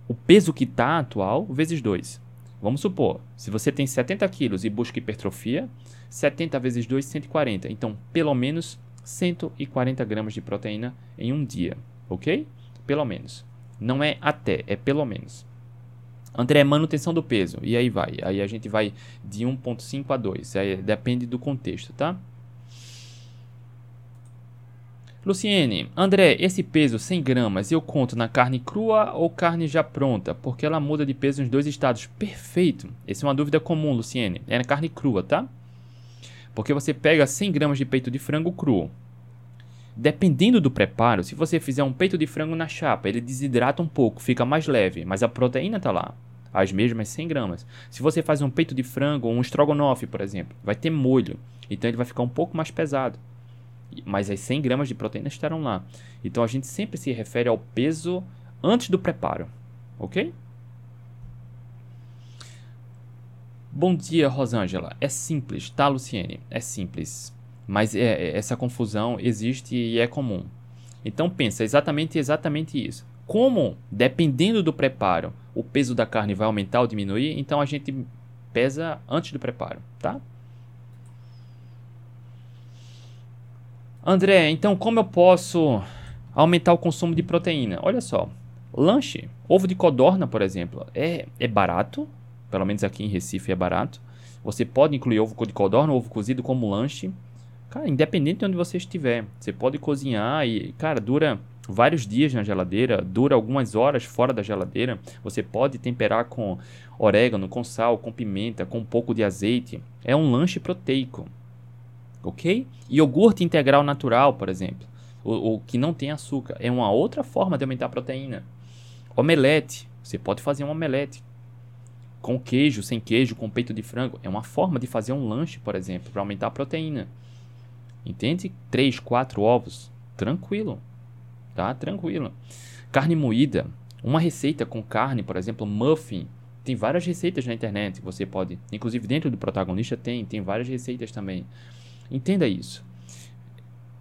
o peso que está atual vezes 2. Vamos supor, se você tem 70 quilos e busca hipertrofia, 70 vezes 2, 140. Então, pelo menos 140 gramas de proteína em um dia, ok? Pelo menos. Não é até, é pelo menos. André, manutenção do peso. E aí vai. Aí a gente vai de 1.5 a 2. Aí depende do contexto, tá? Luciene, André, esse peso 100 gramas eu conto na carne crua ou carne já pronta? Porque ela muda de peso nos dois estados. Perfeito. Essa é uma dúvida comum, Luciene. É na carne crua, tá? Porque você pega 100 gramas de peito de frango cru. Dependendo do preparo, se você fizer um peito de frango na chapa, ele desidrata um pouco, fica mais leve, mas a proteína tá lá. As mesmas 100 gramas. Se você faz um peito de frango ou um estrogonofe, por exemplo, vai ter molho. Então ele vai ficar um pouco mais pesado mas as 100 gramas de proteína estarão lá. Então a gente sempre se refere ao peso antes do preparo, ok? Bom dia, Rosângela. É simples, tá, Luciene? É simples. Mas é, é, essa confusão existe e é comum. Então pensa exatamente exatamente isso. Como, dependendo do preparo, o peso da carne vai aumentar ou diminuir, então a gente pesa antes do preparo, tá? André, então como eu posso aumentar o consumo de proteína? Olha só, Lanche, ovo de codorna, por exemplo, é, é barato, pelo menos aqui em Recife é barato. Você pode incluir ovo de codorna, ovo cozido como lanche. Cara, independente de onde você estiver, você pode cozinhar e, cara, dura vários dias na geladeira, dura algumas horas fora da geladeira. Você pode temperar com orégano, com sal, com pimenta, com um pouco de azeite. É um lanche proteico. Ok? Iogurte integral natural, por exemplo, o, o que não tem açúcar, é uma outra forma de aumentar a proteína. Omelete, você pode fazer um omelete com queijo, sem queijo, com peito de frango. É uma forma de fazer um lanche, por exemplo, para aumentar a proteína. Entende? 3, 4 ovos, tranquilo tá? Tranquilo. Carne moída, uma receita com carne, por exemplo, muffin. Tem várias receitas na internet você pode, inclusive dentro do protagonista tem, tem várias receitas também. Entenda isso.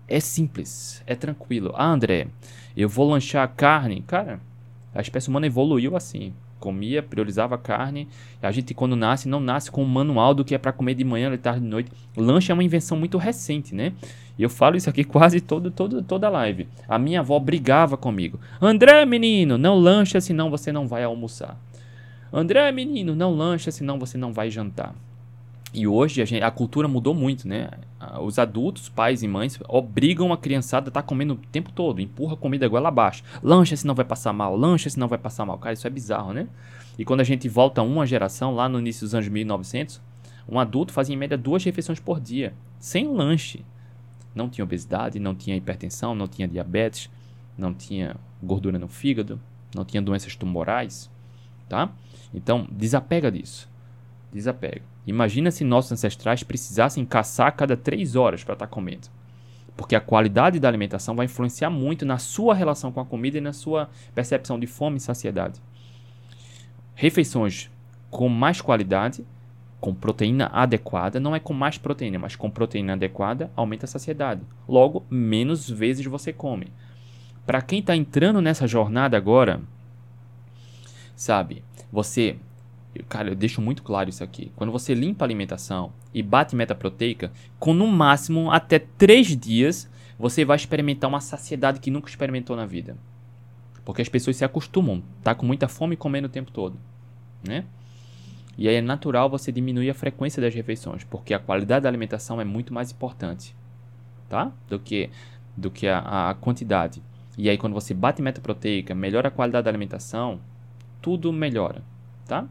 É simples, é tranquilo. Ah, André, eu vou lanchar carne. Cara, a espécie humana evoluiu assim. Comia, priorizava carne. A gente, quando nasce, não nasce com um manual do que é para comer de manhã, de tarde, de noite. Lanche é uma invenção muito recente, né? E eu falo isso aqui quase todo, todo, toda live. A minha avó brigava comigo. André, menino, não lancha senão você não vai almoçar. André, menino, não lancha senão você não vai jantar. E hoje a, gente, a cultura mudou muito, né? Os adultos, pais e mães, obrigam a criançada a estar tá comendo o tempo todo, empurra a comida goela abaixo. Lancha senão vai passar mal, lancha senão vai passar mal. Cara, isso é bizarro, né? E quando a gente volta uma geração, lá no início dos anos 1900, um adulto fazia em média duas refeições por dia, sem lanche. Não tinha obesidade, não tinha hipertensão, não tinha diabetes, não tinha gordura no fígado, não tinha doenças tumorais, tá? Então, desapega disso. Desapega. Imagina se nossos ancestrais precisassem caçar a cada três horas para estar tá comendo. Porque a qualidade da alimentação vai influenciar muito na sua relação com a comida e na sua percepção de fome e saciedade. Refeições com mais qualidade com proteína adequada, não é com mais proteína, mas com proteína adequada, aumenta a saciedade. Logo, menos vezes você come. Para quem está entrando nessa jornada agora, sabe, você. Cara, eu deixo muito claro isso aqui. Quando você limpa a alimentação e bate meta proteica, com no máximo até 3 dias, você vai experimentar uma saciedade que nunca experimentou na vida. Porque as pessoas se acostumam, tá com muita fome comendo o tempo todo, né? E aí é natural você diminuir a frequência das refeições, porque a qualidade da alimentação é muito mais importante, tá? Do que, do que a, a quantidade. E aí quando você bate meta proteica, melhora a qualidade da alimentação, tudo melhora, tá?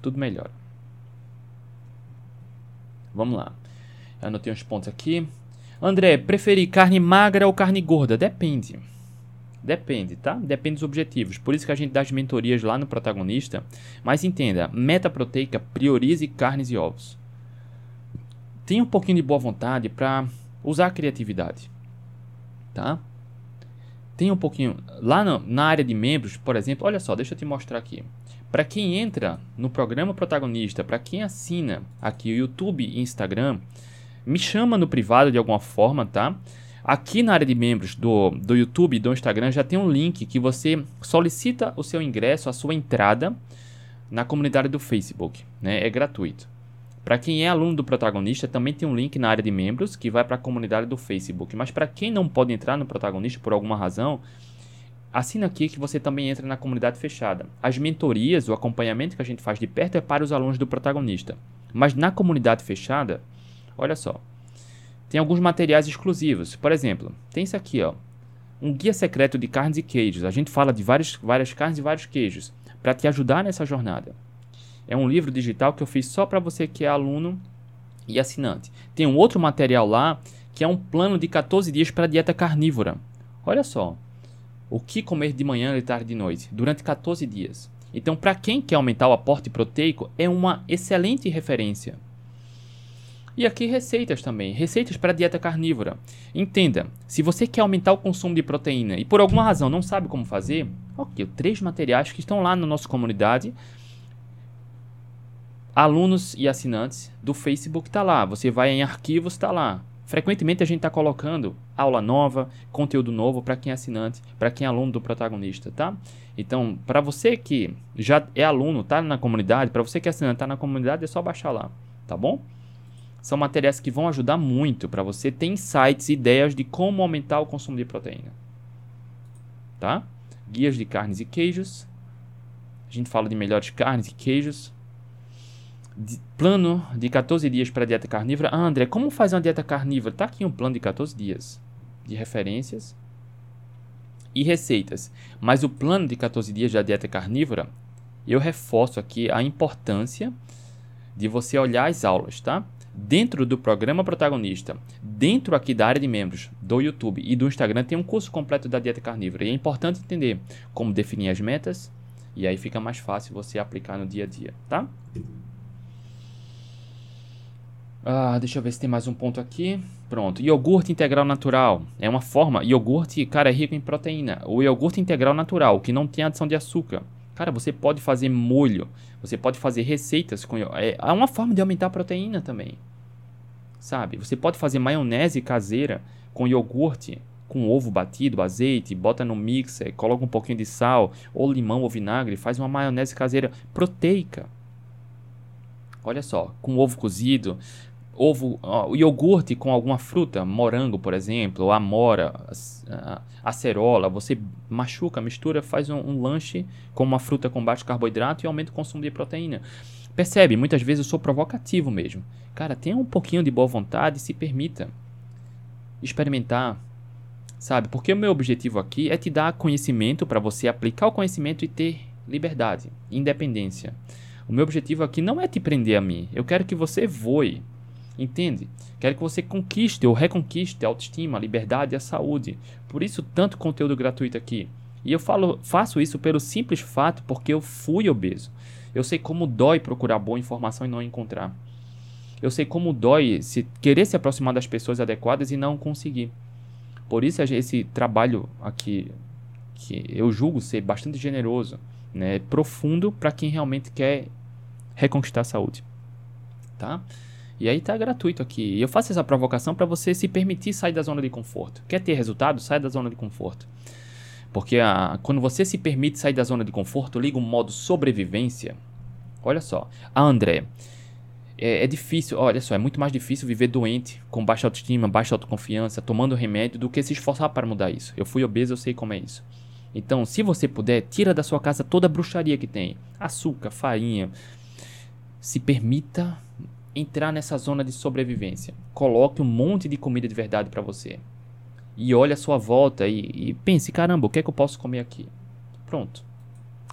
Tudo melhora. Vamos lá. Anotei uns pontos aqui. André, preferir carne magra ou carne gorda? Depende. Depende, tá? Depende dos objetivos. Por isso que a gente dá as mentorias lá no protagonista. Mas entenda, meta proteica priorize carnes e ovos. Tenha um pouquinho de boa vontade para usar a criatividade, tá? Tenha um pouquinho lá no, na área de membros, por exemplo. Olha só, deixa eu te mostrar aqui. Para quem entra no programa protagonista, para quem assina aqui o YouTube e Instagram, me chama no privado de alguma forma, tá? Aqui na área de membros do, do YouTube e do Instagram já tem um link que você solicita o seu ingresso, a sua entrada na comunidade do Facebook. Né? É gratuito. Para quem é aluno do protagonista, também tem um link na área de membros que vai para a comunidade do Facebook. Mas para quem não pode entrar no protagonista por alguma razão, assina aqui que você também entra na comunidade fechada. As mentorias, o acompanhamento que a gente faz de perto é para os alunos do protagonista. Mas na comunidade fechada, olha só, tem alguns materiais exclusivos. Por exemplo, tem isso aqui, ó. Um guia secreto de carnes e queijos. A gente fala de várias, várias carnes e vários queijos para te ajudar nessa jornada. É um livro digital que eu fiz só para você que é aluno e assinante. Tem um outro material lá que é um plano de 14 dias para dieta carnívora. Olha só. O que comer de manhã, de tarde e de noite durante 14 dias. Então, para quem quer aumentar o aporte proteico, é uma excelente referência. E aqui receitas também, receitas para dieta carnívora. Entenda, se você quer aumentar o consumo de proteína e por alguma razão não sabe como fazer, ok, três materiais que estão lá na nossa comunidade, alunos e assinantes do Facebook está lá. Você vai em arquivos, está lá. Frequentemente a gente está colocando aula nova, conteúdo novo para quem é assinante, para quem é aluno do protagonista, tá? Então, para você que já é aluno, tá na comunidade, para você que é assinante, tá na comunidade, é só baixar lá, tá bom? São materiais que vão ajudar muito para você ter insights, ideias de como aumentar o consumo de proteína. Tá? guias de carnes e queijos. A gente fala de melhores carnes e queijos. De plano de 14 dias para dieta carnívora. Ah, André, como faz uma dieta carnívora? Tá aqui um plano de 14 dias de referências e receitas. Mas o plano de 14 dias da dieta carnívora, eu reforço aqui a importância de você olhar as aulas, tá? Dentro do programa protagonista, dentro aqui da área de membros do YouTube e do Instagram, tem um curso completo da dieta carnívora. E é importante entender como definir as metas, e aí fica mais fácil você aplicar no dia a dia, tá? Ah, deixa eu ver se tem mais um ponto aqui. Pronto. Iogurte integral natural. É uma forma. Iogurte, cara, é rico em proteína. O iogurte integral natural, que não tem adição de açúcar. Cara, você pode fazer molho. Você pode fazer receitas com. É, é uma forma de aumentar a proteína também. Sabe? Você pode fazer maionese caseira com iogurte, com ovo batido, azeite, bota no mixer, coloca um pouquinho de sal, ou limão ou vinagre, faz uma maionese caseira proteica. Olha só, com ovo cozido, ovo, ó, iogurte com alguma fruta, morango, por exemplo, amora, acerola, você machuca, mistura, faz um, um, lanche com uma fruta com baixo carboidrato e aumenta o consumo de proteína. Percebe? Muitas vezes eu sou provocativo mesmo. Cara, tenha um pouquinho de boa vontade e se permita experimentar, sabe? Porque o meu objetivo aqui é te dar conhecimento para você aplicar o conhecimento e ter liberdade, independência. O meu objetivo aqui não é te prender a mim. Eu quero que você voe. Entende? Quero que você conquiste ou reconquiste a autoestima, a liberdade e a saúde. Por isso, tanto conteúdo gratuito aqui. E eu falo, faço isso pelo simples fato porque eu fui obeso. Eu sei como dói procurar boa informação e não encontrar. Eu sei como dói se querer se aproximar das pessoas adequadas e não conseguir. Por isso esse trabalho aqui que eu julgo ser bastante generoso, né, profundo para quem realmente quer reconquistar a saúde, tá? E aí tá gratuito aqui. E eu faço essa provocação para você se permitir sair da zona de conforto. Quer ter resultado? Sai da zona de conforto. Porque a, quando você se permite sair da zona de conforto, liga o modo sobrevivência. Olha só. Ah, André, é, é, difícil, olha só, é muito mais difícil viver doente, com baixa autoestima, baixa autoconfiança, tomando remédio, do que se esforçar para mudar isso. Eu fui obeso, eu sei como é isso. Então, se você puder, tira da sua casa toda a bruxaria que tem. Açúcar, farinha. Se permita entrar nessa zona de sobrevivência. Coloque um monte de comida de verdade para você. E olhe a sua volta e, e pense: caramba, o que é que eu posso comer aqui? Pronto.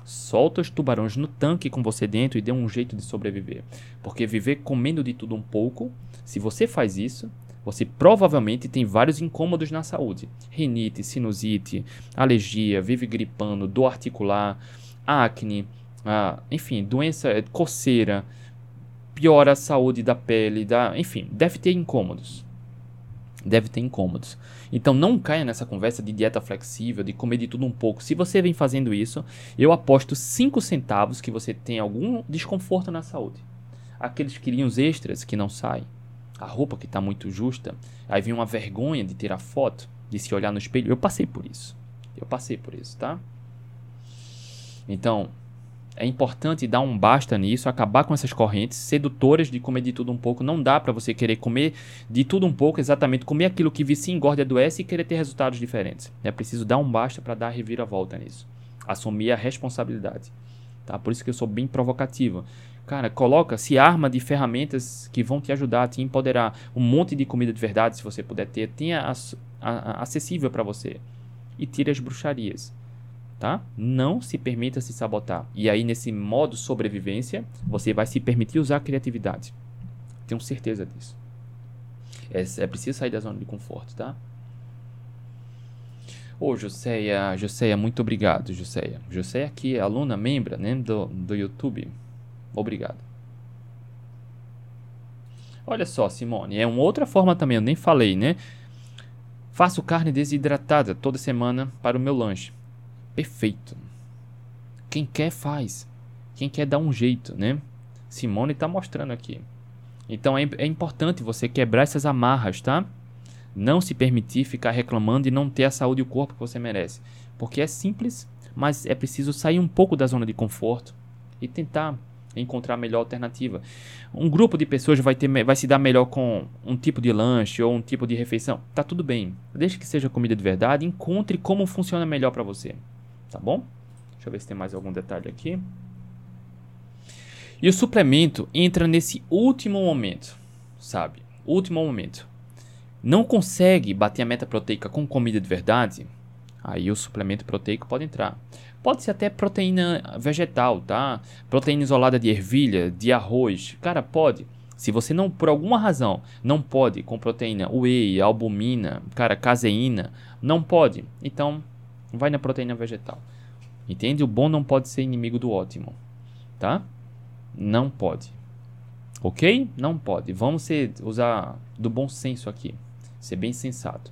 Solta os tubarões no tanque com você dentro e dê um jeito de sobreviver. Porque viver comendo de tudo um pouco, se você faz isso, você provavelmente tem vários incômodos na saúde: rinite, sinusite, alergia, vive gripando, dor articular, acne, ah, enfim, doença, coceira, piora a saúde da pele, da, enfim, deve ter incômodos. Deve ter incômodos. Então não caia nessa conversa de dieta flexível, de comer de tudo um pouco. Se você vem fazendo isso, eu aposto 5 centavos que você tem algum desconforto na saúde. Aqueles quilinhos extras que não saem, a roupa que está muito justa, aí vem uma vergonha de tirar foto, de se olhar no espelho. Eu passei por isso. Eu passei por isso, tá? Então, é importante dar um basta nisso, acabar com essas correntes sedutoras de comer de tudo um pouco. Não dá para você querer comer de tudo um pouco, exatamente comer aquilo que vicia, engorda e adoece e querer ter resultados diferentes. É preciso dar um basta para dar reviravolta nisso. Assumir a responsabilidade. Tá? Por isso que eu sou bem provocativo. Cara, coloca, se arma de ferramentas que vão te ajudar a te empoderar. Um monte de comida de verdade, se você puder ter, tenha acessível para você. E tire as bruxarias tá? Não se permita se sabotar. E aí, nesse modo sobrevivência, você vai se permitir usar a criatividade. Tenho certeza disso. É, é preciso sair da zona de conforto, tá? Ô, Joséia, Joséia, muito obrigado, Joséia. Joséia aqui é aluna, membra, né, do, do YouTube. Obrigado. Olha só, Simone, é uma outra forma também, eu nem falei, né? Faço carne desidratada toda semana para o meu lanche perfeito. Quem quer faz. Quem quer dá um jeito, né? Simone está mostrando aqui. Então é, é importante você quebrar essas amarras, tá? Não se permitir ficar reclamando e não ter a saúde e o corpo que você merece. Porque é simples, mas é preciso sair um pouco da zona de conforto e tentar encontrar a melhor alternativa. Um grupo de pessoas vai, ter, vai se dar melhor com um tipo de lanche ou um tipo de refeição. Tá tudo bem. Desde que seja comida de verdade, encontre como funciona melhor para você. Tá bom? Deixa eu ver se tem mais algum detalhe aqui. E o suplemento entra nesse último momento, sabe? Último momento. Não consegue bater a meta proteica com comida de verdade? Aí o suplemento proteico pode entrar. Pode ser até proteína vegetal, tá? Proteína isolada de ervilha, de arroz. Cara, pode. Se você não, por alguma razão, não pode com proteína whey, albumina, cara, caseína, não pode. Então, vai na proteína vegetal. Entende? O bom não pode ser inimigo do ótimo, tá? Não pode. Ok? Não pode. Vamos ser, usar do bom senso aqui. Ser bem sensato.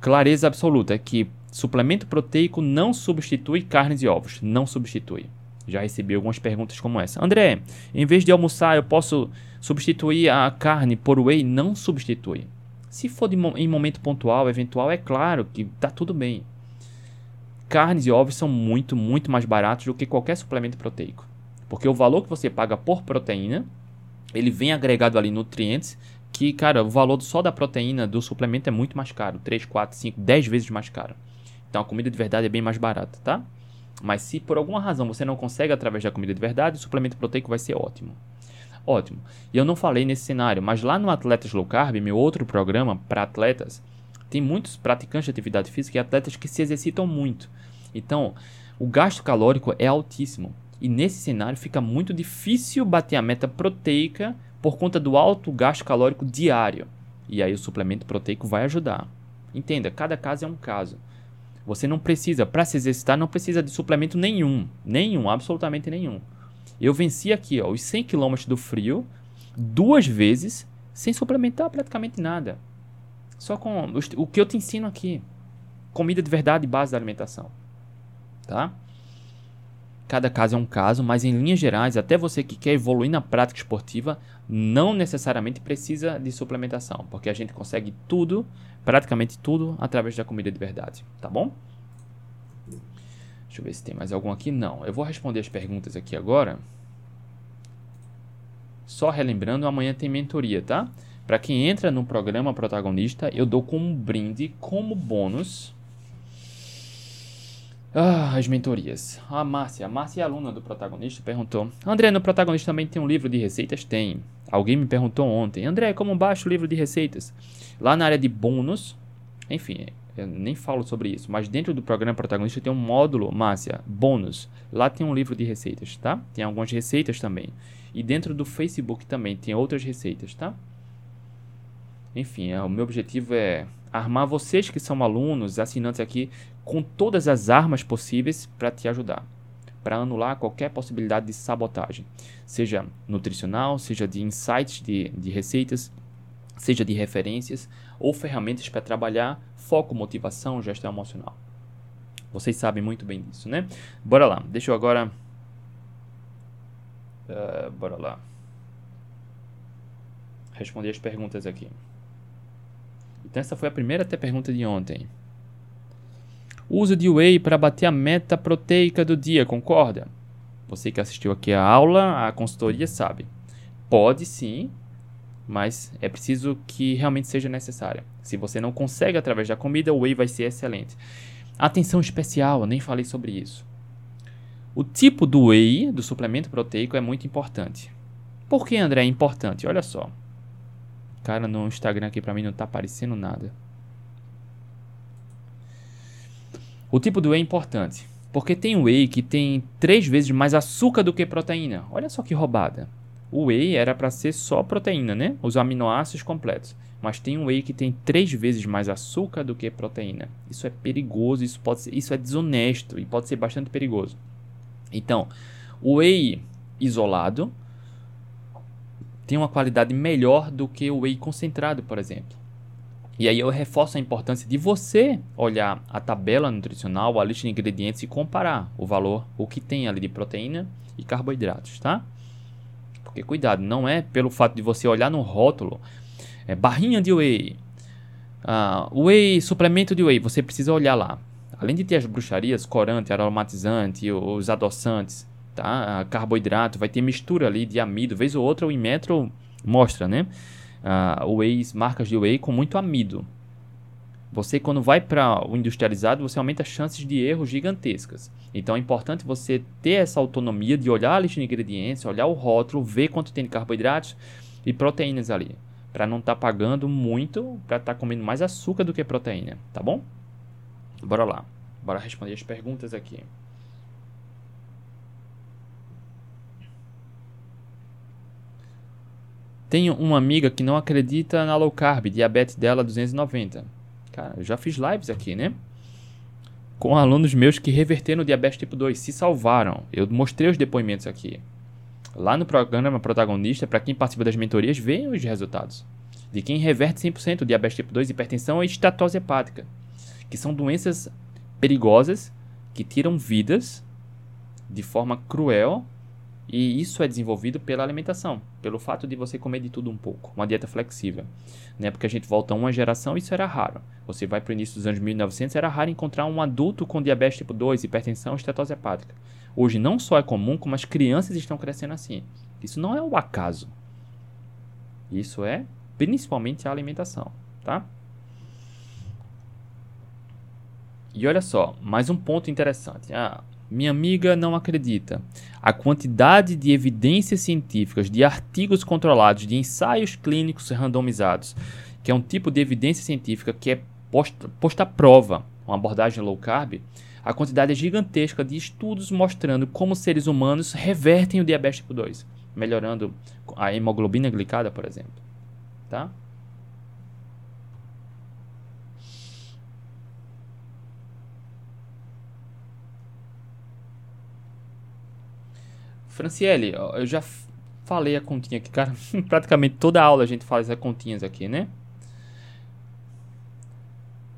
Clareza absoluta é que suplemento proteico não substitui carnes e ovos. Não substitui. Já recebi algumas perguntas como essa. André, em vez de almoçar, eu posso substituir a carne por whey? Não substitui. Se for em momento pontual, eventual, é claro que tá tudo bem. Carnes e ovos são muito, muito mais baratos do que qualquer suplemento proteico. Porque o valor que você paga por proteína, ele vem agregado ali nutrientes que, cara, o valor só da proteína do suplemento é muito mais caro. 3, 4, 5, 10 vezes mais caro. Então a comida de verdade é bem mais barata, tá? Mas se por alguma razão você não consegue através da comida de verdade, o suplemento proteico vai ser ótimo. Ótimo. E eu não falei nesse cenário, mas lá no Atletas Low Carb, meu outro programa para atletas, tem muitos praticantes de atividade física e atletas que se exercitam muito. Então, o gasto calórico é altíssimo. E nesse cenário fica muito difícil bater a meta proteica por conta do alto gasto calórico diário. E aí o suplemento proteico vai ajudar. Entenda, cada caso é um caso. Você não precisa, para se exercitar, não precisa de suplemento nenhum. Nenhum, absolutamente nenhum. Eu venci aqui ó, os 100 km do frio duas vezes sem suplementar praticamente nada. Só com o que eu te ensino aqui. Comida de verdade, base da alimentação. Tá? Cada caso é um caso, mas em linhas gerais, até você que quer evoluir na prática esportiva, não necessariamente precisa de suplementação, porque a gente consegue tudo, praticamente tudo, através da comida de verdade, tá bom? Deixa eu ver se tem mais algum aqui. Não, eu vou responder as perguntas aqui agora. Só relembrando, amanhã tem mentoria, tá? Para quem entra no programa protagonista, eu dou como brinde, como bônus, ah, as mentorias. A Márcia, a Márcia é aluna do protagonista, perguntou: André, no protagonista também tem um livro de receitas? Tem. Alguém me perguntou ontem: André, como baixo o livro de receitas? Lá na área de bônus, enfim, eu nem falo sobre isso, mas dentro do programa protagonista tem um módulo, Márcia, bônus. Lá tem um livro de receitas, tá? Tem algumas receitas também. E dentro do Facebook também tem outras receitas, tá? Enfim, é, o meu objetivo é armar vocês que são alunos, assinantes aqui, com todas as armas possíveis para te ajudar, para anular qualquer possibilidade de sabotagem, seja nutricional, seja de insights de, de receitas, seja de referências ou ferramentas para trabalhar foco, motivação, gestão emocional. Vocês sabem muito bem disso, né? Bora lá, deixa eu agora. Uh, bora lá. Responder as perguntas aqui. Então, essa foi a primeira até pergunta de ontem. Uso de whey para bater a meta proteica do dia, concorda? Você que assistiu aqui a aula, a consultoria sabe. Pode sim, mas é preciso que realmente seja necessária. Se você não consegue através da comida, o whey vai ser excelente. Atenção especial, eu nem falei sobre isso. O tipo do whey, do suplemento proteico, é muito importante. Por que, André, é importante? Olha só. Cara, no Instagram aqui pra mim não tá aparecendo nada. O tipo do whey é importante, porque tem whey que tem três vezes mais açúcar do que proteína. Olha só que roubada. O whey era para ser só proteína, né? Os aminoácidos completos. Mas tem um whey que tem três vezes mais açúcar do que proteína. Isso é perigoso, isso pode ser, isso é desonesto e pode ser bastante perigoso. Então, o whey isolado tem uma qualidade melhor do que o whey concentrado, por exemplo. E aí eu reforço a importância de você olhar a tabela nutricional, a lista de ingredientes e comparar o valor, o que tem ali de proteína e carboidratos, tá? Porque cuidado, não é pelo fato de você olhar no rótulo, é barrinha de whey, uh, whey, suplemento de whey, você precisa olhar lá. Além de ter as bruxarias, corante, aromatizante, os adoçantes, tá? carboidrato, vai ter mistura ali de amido, vez ou outra o Inmetro mostra, né? uh, whey, marcas de whey com muito amido. você quando vai para o industrializado, você aumenta as chances de erros gigantescas. Então é importante você ter essa autonomia de olhar a lista de ingredientes, olhar o rótulo, ver quanto tem de carboidratos e proteínas ali, para não estar tá pagando muito, para estar tá comendo mais açúcar do que proteína, tá bom? Bora lá. Bora responder as perguntas aqui. Tenho uma amiga que não acredita na low carb, diabetes dela 290. Cara, eu já fiz lives aqui, né? Com alunos meus que reverteram o diabetes tipo 2, se salvaram. Eu mostrei os depoimentos aqui. Lá no programa protagonista, para quem participa das mentorias, veem os resultados. De quem reverte 100% o diabetes tipo 2, hipertensão e estatose hepática. Que são doenças perigosas que tiram vidas de forma cruel e isso é desenvolvido pela alimentação, pelo fato de você comer de tudo um pouco, uma dieta flexível. Né? Porque a gente volta uma geração, isso era raro. Você vai para o início dos anos 1900, era raro encontrar um adulto com diabetes tipo 2, hipertensão, estetose hepática. Hoje não só é comum, como as crianças estão crescendo assim. Isso não é o acaso. Isso é principalmente a alimentação, tá? E olha só, mais um ponto interessante. Ah, minha amiga não acredita. A quantidade de evidências científicas, de artigos controlados, de ensaios clínicos randomizados, que é um tipo de evidência científica que é posta, posta à prova, uma abordagem low carb, a quantidade é gigantesca de estudos mostrando como seres humanos revertem o diabetes tipo 2, melhorando a hemoglobina glicada, por exemplo. Tá? Franciele, eu já falei a continha aqui, cara. Praticamente toda aula a gente faz as continhas aqui, né?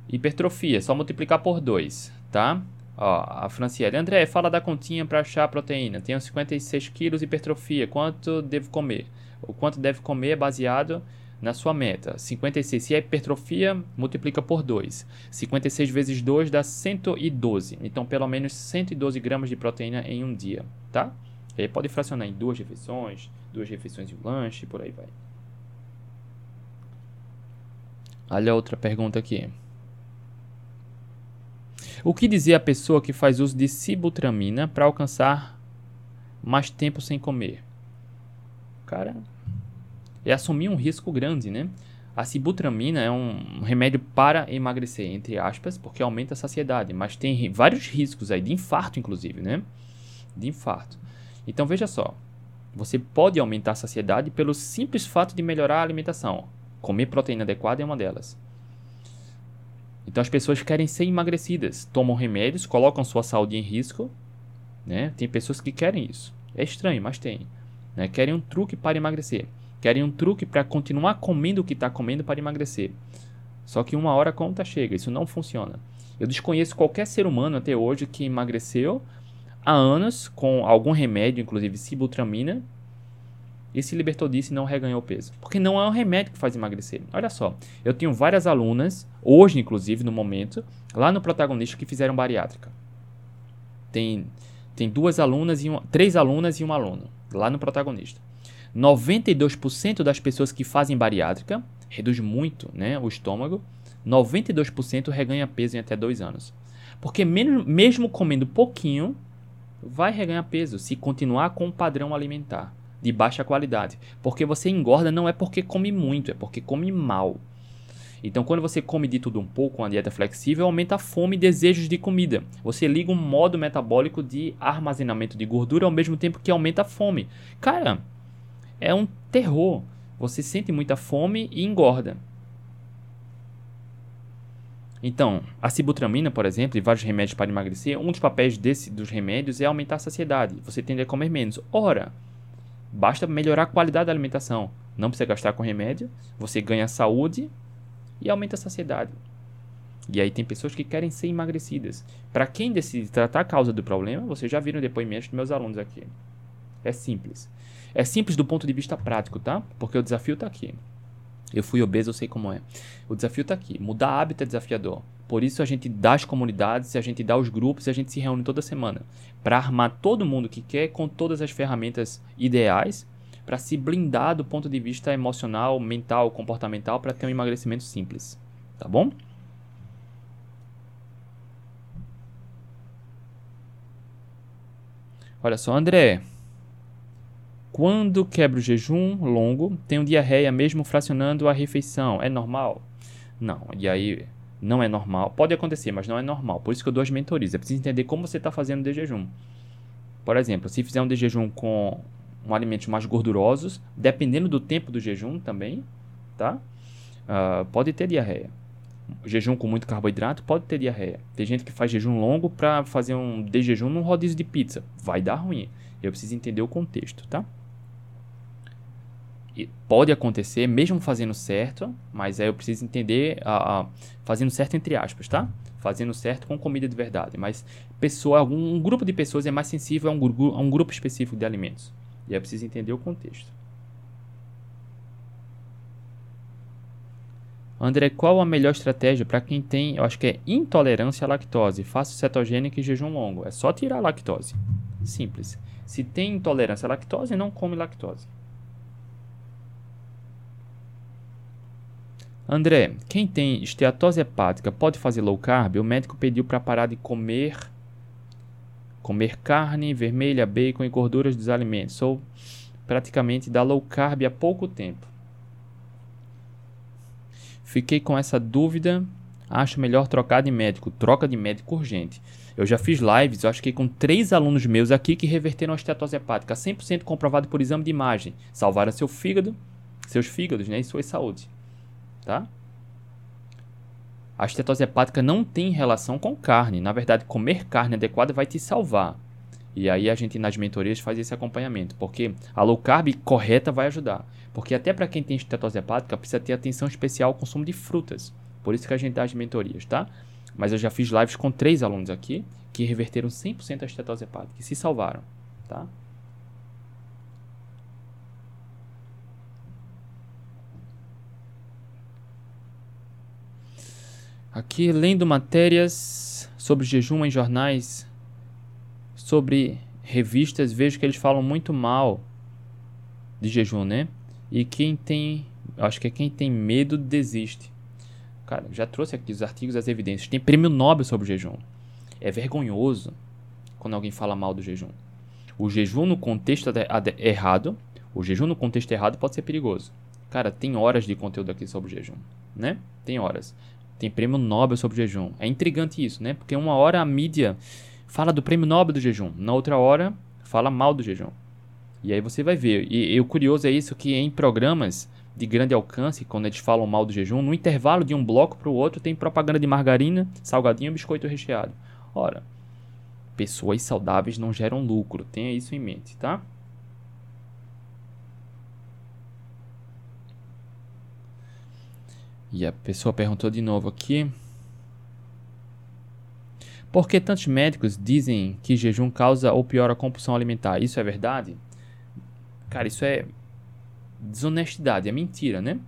Hipertrofia, só multiplicar por 2, tá? Ó, a Franciele. André, fala da continha para achar a proteína. Tenho 56 quilos hipertrofia. Quanto devo comer? O quanto deve comer é baseado na sua meta. 56. Se é hipertrofia, multiplica por 2. 56 vezes 2 dá 112. Então, pelo menos 112 gramas de proteína em um dia, tá? E aí pode fracionar em duas refeições, duas refeições e um lanche, por aí vai. Olha outra pergunta aqui. O que dizer a pessoa que faz uso de sibutramina para alcançar mais tempo sem comer? Cara, é assumir um risco grande, né? A sibutramina é um remédio para emagrecer, entre aspas, porque aumenta a saciedade, mas tem vários riscos aí, de infarto inclusive, né? De infarto. Então veja só, você pode aumentar a saciedade pelo simples fato de melhorar a alimentação. Comer proteína adequada é uma delas. Então as pessoas querem ser emagrecidas, tomam remédios, colocam sua saúde em risco. Né? Tem pessoas que querem isso. É estranho, mas tem. Né? Querem um truque para emagrecer. Querem um truque para continuar comendo o que está comendo para emagrecer. Só que uma hora a conta chega, isso não funciona. Eu desconheço qualquer ser humano até hoje que emagreceu há anos com algum remédio, inclusive sibutramina, e se libertou disso e não reganhou peso. Porque não é um remédio que faz emagrecer. Olha só, eu tenho várias alunas, hoje inclusive, no momento, lá no protagonista que fizeram bariátrica. Tem, tem duas alunas e um, três alunas e um aluno, lá no protagonista. 92% das pessoas que fazem bariátrica, reduz muito né, o estômago, 92% reganha peso em até dois anos. Porque mesmo, mesmo comendo pouquinho, vai reganhar peso se continuar com um padrão alimentar de baixa qualidade. Porque você engorda não é porque come muito, é porque come mal. Então, quando você come de tudo um pouco, uma dieta flexível, aumenta a fome e desejos de comida. Você liga um modo metabólico de armazenamento de gordura ao mesmo tempo que aumenta a fome. Cara, é um terror. Você sente muita fome e engorda. Então, a sibutramina, por exemplo, e vários remédios para emagrecer, um dos papéis desse, dos remédios é aumentar a saciedade. Você tende a comer menos. Ora, basta melhorar a qualidade da alimentação. Não precisa gastar com remédio, você ganha saúde e aumenta a saciedade. E aí tem pessoas que querem ser emagrecidas. Para quem decide tratar a causa do problema, vocês já viram depoimentos dos meus alunos aqui. É simples. É simples do ponto de vista prático, tá? Porque o desafio está aqui. Eu fui obeso, eu sei como é. O desafio está aqui. Mudar hábito é desafiador. Por isso a gente dá as comunidades, a gente dá os grupos, a gente se reúne toda semana para armar todo mundo que quer com todas as ferramentas ideais para se blindar do ponto de vista emocional, mental, comportamental para ter um emagrecimento simples, tá bom? Olha só, André, quando quebra o jejum longo, tenho diarreia mesmo fracionando a refeição. É normal? Não. E aí, não é normal. Pode acontecer, mas não é normal. Por isso que eu dou as mentorias. É preciso entender como você está fazendo de jejum. Por exemplo, se fizer um de jejum com um alimentos mais gordurosos, dependendo do tempo do jejum também, tá? Uh, pode ter diarreia. Jejum com muito carboidrato pode ter diarreia. Tem gente que faz jejum longo para fazer um de jejum num rodízio de pizza. Vai dar ruim. Eu preciso entender o contexto, tá? Pode acontecer, mesmo fazendo certo, mas aí eu preciso entender, a, a, fazendo certo entre aspas, tá? Fazendo certo com comida de verdade. Mas pessoa, algum, um grupo de pessoas é mais sensível a um, a um grupo específico de alimentos. E é preciso entender o contexto. André, qual a melhor estratégia para quem tem, eu acho que é intolerância à lactose, fácil cetogênica e jejum longo? É só tirar a lactose. Simples. Se tem intolerância à lactose, não come lactose. André, quem tem esteatose hepática pode fazer low carb? O médico pediu para parar de comer comer carne vermelha, bacon e gorduras dos alimentos. Sou praticamente da low carb há pouco tempo. Fiquei com essa dúvida. Acho melhor trocar de médico. Troca de médico urgente. Eu já fiz lives, eu acho que com três alunos meus aqui que reverteram a estetose hepática, 100% comprovado por exame de imagem. Salvaram seu fígado, seus fígados, né, e sua saúde. Tá? A estetose hepática não tem relação com carne. Na verdade, comer carne adequada vai te salvar. E aí a gente nas mentorias faz esse acompanhamento, porque a low carb correta vai ajudar. Porque até para quem tem estetose hepática precisa ter atenção especial ao consumo de frutas. Por isso que a gente dá as mentorias, tá? Mas eu já fiz lives com três alunos aqui que reverteram 100% a estetose hepática e se salvaram, tá? Aqui lendo matérias sobre jejum em jornais, sobre revistas, vejo que eles falam muito mal de jejum, né? E quem tem, acho que é quem tem medo desiste. Cara, já trouxe aqui os artigos, as evidências. Tem prêmio Nobel sobre jejum. É vergonhoso quando alguém fala mal do jejum. O jejum no contexto errado, o jejum no contexto errado pode ser perigoso. Cara, tem horas de conteúdo aqui sobre jejum, né? Tem horas. Tem prêmio Nobel sobre jejum. É intrigante isso, né? Porque uma hora a mídia fala do prêmio Nobel do jejum, na outra hora fala mal do jejum. E aí você vai ver. E, e o curioso é isso que em programas de grande alcance, quando eles falam mal do jejum, no intervalo de um bloco para o outro tem propaganda de margarina, salgadinho e biscoito recheado. Ora, pessoas saudáveis não geram lucro, tenha isso em mente, tá? E a pessoa perguntou de novo aqui. Por que tantos médicos dizem que jejum causa ou piora a compulsão alimentar? Isso é verdade? Cara, isso é desonestidade, é mentira, né?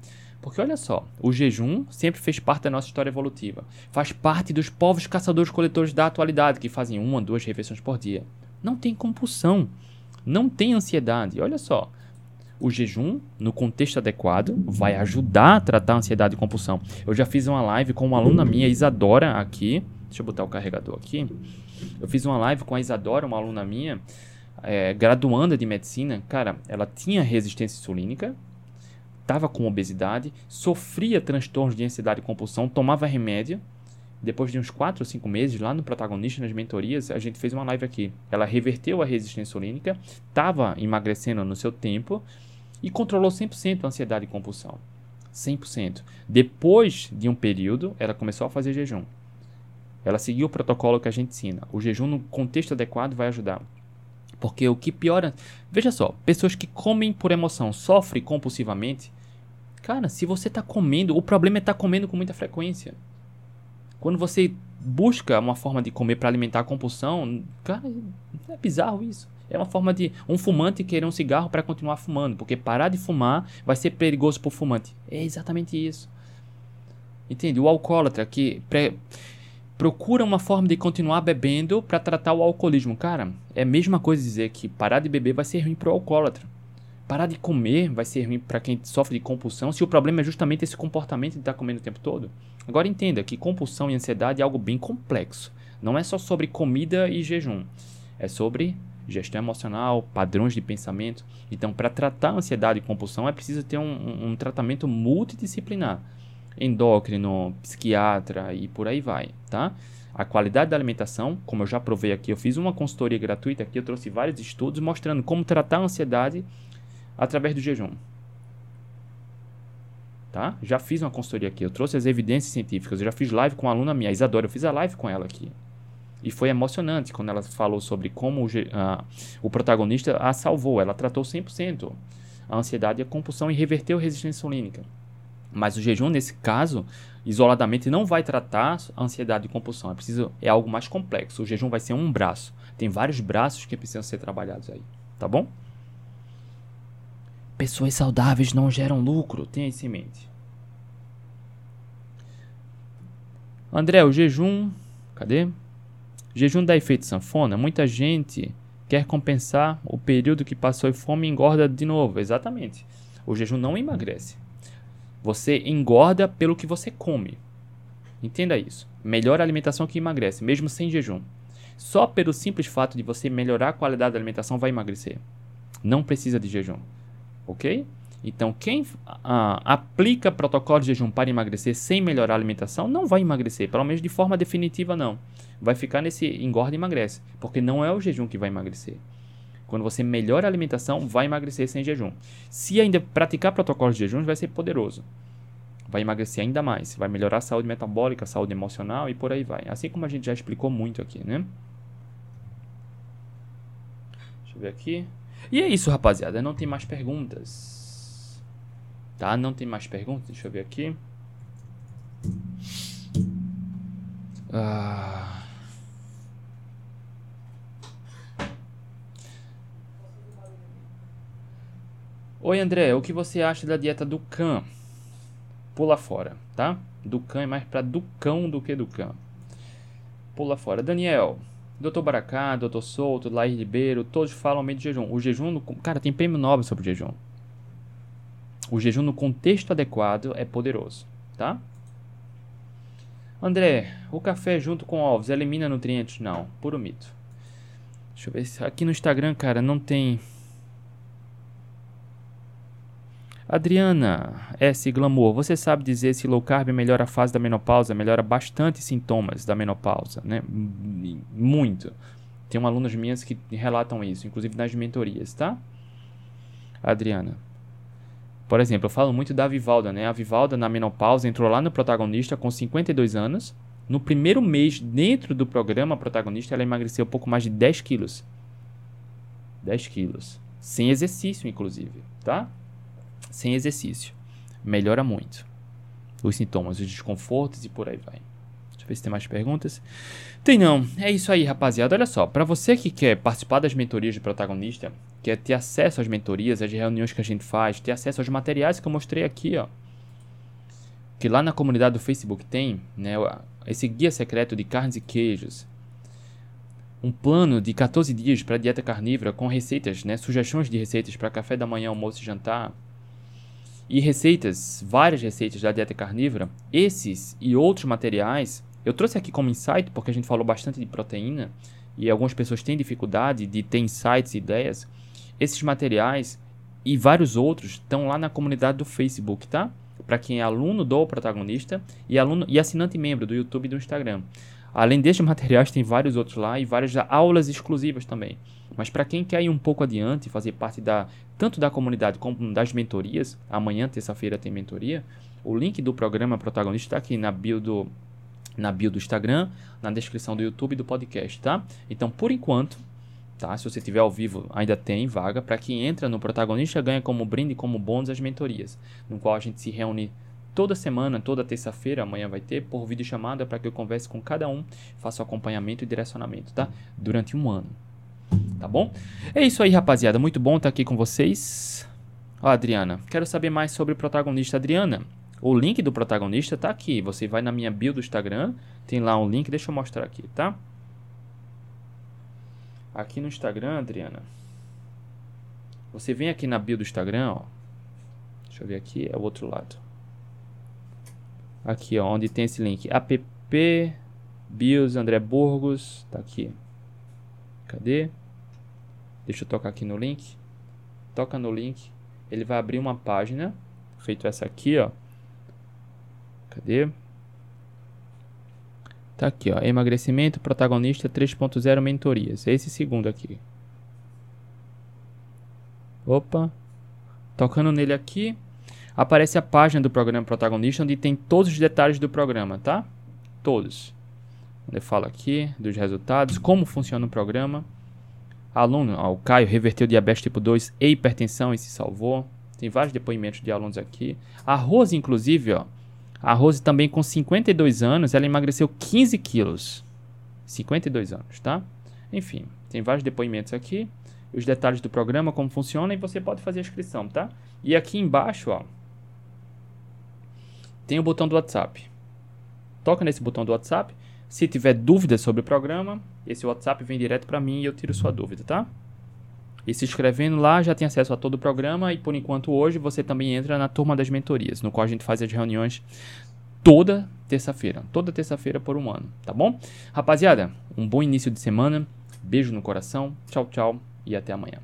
Porque olha só, o jejum sempre fez parte da nossa história evolutiva. Faz parte dos povos caçadores-coletores da atualidade, que fazem uma, duas refeições por dia. Não tem compulsão, não tem ansiedade. Olha só, o jejum, no contexto adequado, vai ajudar a tratar a ansiedade e compulsão. Eu já fiz uma live com uma aluna minha, Isadora, aqui. Deixa eu botar o carregador aqui. Eu fiz uma live com a Isadora, uma aluna minha, é, graduanda de medicina. Cara, ela tinha resistência insulínica, estava com obesidade, sofria transtornos de ansiedade e compulsão, tomava remédio. Depois de uns 4 ou 5 meses, lá no protagonista, nas mentorias, a gente fez uma live aqui. Ela reverteu a resistência insulínica, estava emagrecendo no seu tempo e controlou 100% a ansiedade e compulsão. 100%. Depois de um período, ela começou a fazer jejum. Ela seguiu o protocolo que a gente ensina. O jejum no contexto adequado vai ajudar. Porque o que piora. Veja só, pessoas que comem por emoção, sofrem compulsivamente. Cara, se você está comendo, o problema é estar tá comendo com muita frequência. Quando você busca uma forma de comer para alimentar a compulsão, cara, é bizarro isso. É uma forma de um fumante querer um cigarro para continuar fumando, porque parar de fumar vai ser perigoso para o fumante. É exatamente isso. Entende? O alcoólatra que pré, procura uma forma de continuar bebendo para tratar o alcoolismo. Cara, é a mesma coisa dizer que parar de beber vai ser ruim para o alcoólatra. Parar de comer vai ser ruim para quem sofre de compulsão, se o problema é justamente esse comportamento de estar tá comendo o tempo todo. Agora entenda que compulsão e ansiedade é algo bem complexo. Não é só sobre comida e jejum. É sobre gestão emocional, padrões de pensamento. Então, para tratar a ansiedade e compulsão, é preciso ter um, um, tratamento multidisciplinar. Endócrino, psiquiatra e por aí vai, tá? A qualidade da alimentação, como eu já provei aqui, eu fiz uma consultoria gratuita aqui, eu trouxe vários estudos mostrando como tratar a ansiedade através do jejum. Tá? Já fiz uma consultoria aqui, eu trouxe as evidências científicas, eu já fiz live com uma aluna minha, Isadora, eu fiz a live com ela aqui. E foi emocionante quando ela falou sobre como o, uh, o protagonista a salvou. Ela tratou 100% a ansiedade e a compulsão e reverteu a resistência insulínica. Mas o jejum, nesse caso, isoladamente não vai tratar a ansiedade e compulsão. É preciso é algo mais complexo. O jejum vai ser um braço. Tem vários braços que precisam ser trabalhados aí, tá bom? Pessoas saudáveis não geram lucro, tenha isso em mente. André, o jejum, cadê? Jejum dá efeito sanfona? Muita gente quer compensar o período que passou em fome e engorda de novo. Exatamente. O jejum não emagrece. Você engorda pelo que você come. Entenda isso. Melhor alimentação que emagrece, mesmo sem jejum. Só pelo simples fato de você melhorar a qualidade da alimentação vai emagrecer. Não precisa de jejum. Ok? Então, quem ah, aplica protocolo de jejum para emagrecer sem melhorar a alimentação não vai emagrecer, pelo menos de forma definitiva não. Vai ficar nesse engorda e emagrece, porque não é o jejum que vai emagrecer. Quando você melhora a alimentação, vai emagrecer sem jejum. Se ainda praticar protocolos de jejum, vai ser poderoso. Vai emagrecer ainda mais, vai melhorar a saúde metabólica, a saúde emocional e por aí vai. Assim como a gente já explicou muito aqui, né? Deixa eu ver aqui. E é isso, rapaziada. Não tem mais perguntas. Tá? Não tem mais perguntas. Deixa eu ver aqui. Ah. Oi André, o que você acha da dieta do cão? Pula fora, tá? Do cão é mais para do cão do que do cão. Pula fora. Daniel, Dr. Baracá, Dr. Souto, Laís Ribeiro, todos falam meio de jejum. O jejum, cara, tem prêmio Nobel sobre o jejum. O jejum no contexto adequado é poderoso, tá? André, o café junto com ovos elimina nutrientes? Não, puro mito. Deixa eu ver se aqui no Instagram, cara, não tem Adriana S. Glamour, você sabe dizer se low carb melhora a fase da menopausa? Melhora bastante sintomas da menopausa, né? Muito. Tem alunas minhas que relatam isso, inclusive nas mentorias, tá? Adriana. Por exemplo, eu falo muito da Vivalda, né? A Vivalda na menopausa entrou lá no protagonista com 52 anos. No primeiro mês, dentro do programa protagonista, ela emagreceu pouco mais de 10 quilos. 10 quilos. Sem exercício, inclusive, tá? sem exercício. Melhora muito os sintomas, os desconfortos e por aí vai. Ver se tem mais perguntas. Tem não. É isso aí, rapaziada. Olha só, para você que quer participar das mentorias de protagonista, quer ter acesso às mentorias, às reuniões que a gente faz, ter acesso aos materiais que eu mostrei aqui, ó. Que lá na comunidade do Facebook tem, né, esse guia secreto de carnes e queijos, um plano de 14 dias para dieta carnívora com receitas, né, sugestões de receitas para café da manhã, almoço e jantar, e receitas, várias receitas da dieta carnívora, esses e outros materiais, eu trouxe aqui como insight porque a gente falou bastante de proteína e algumas pessoas têm dificuldade de ter insights e ideias. Esses materiais e vários outros estão lá na comunidade do Facebook, tá? Para quem é aluno do protagonista e aluno e assinante membro do YouTube e do Instagram. Além destes materiais, tem vários outros lá e várias aulas exclusivas também. Mas para quem quer ir um pouco adiante fazer parte da tanto da comunidade como das mentorias, amanhã, terça-feira, tem mentoria. O link do programa protagonista está aqui na bio do na bio do Instagram, na descrição do YouTube e do podcast, tá? Então, por enquanto, tá? Se você estiver ao vivo, ainda tem vaga para quem entra no protagonista ganha como brinde, como bônus as mentorias, no qual a gente se reúne toda semana, toda terça-feira, amanhã vai ter por vídeo chamada para que eu converse com cada um, faça acompanhamento e direcionamento, tá? Durante um ano tá bom? É isso aí, rapaziada. Muito bom estar aqui com vocês. Ó, Adriana, quero saber mais sobre o protagonista Adriana. O link do protagonista tá aqui. Você vai na minha bio do Instagram, tem lá um link, deixa eu mostrar aqui, tá? Aqui no Instagram, Adriana. Você vem aqui na bio do Instagram, ó. Deixa eu ver aqui, é o outro lado. Aqui, ó, onde tem esse link. app bios André Burgos, tá aqui. Cadê? Deixa eu tocar aqui no link. Toca no link. Ele vai abrir uma página. Feito essa aqui, ó. Cadê? Tá aqui, ó. Emagrecimento, protagonista 3.0 mentorias. É esse segundo aqui. Opa. Tocando nele aqui, aparece a página do programa protagonista onde tem todos os detalhes do programa, tá? Todos. Ele fala aqui dos resultados, como funciona o programa. Aluno, ó, o Caio reverteu diabetes tipo 2 e hipertensão e se salvou. Tem vários depoimentos de alunos aqui. A Rose, inclusive, ó. A Rose também com 52 anos, ela emagreceu 15 quilos. 52 anos, tá? Enfim, tem vários depoimentos aqui. Os detalhes do programa, como funciona, e você pode fazer a inscrição, tá? E aqui embaixo, ó. Tem o botão do WhatsApp. Toca nesse botão do WhatsApp. Se tiver dúvidas sobre o programa, esse WhatsApp vem direto para mim e eu tiro sua dúvida, tá? E se inscrevendo lá, já tem acesso a todo o programa. E por enquanto, hoje você também entra na turma das mentorias, no qual a gente faz as reuniões toda terça-feira. Toda terça-feira por um ano, tá bom? Rapaziada, um bom início de semana. Beijo no coração. Tchau, tchau e até amanhã.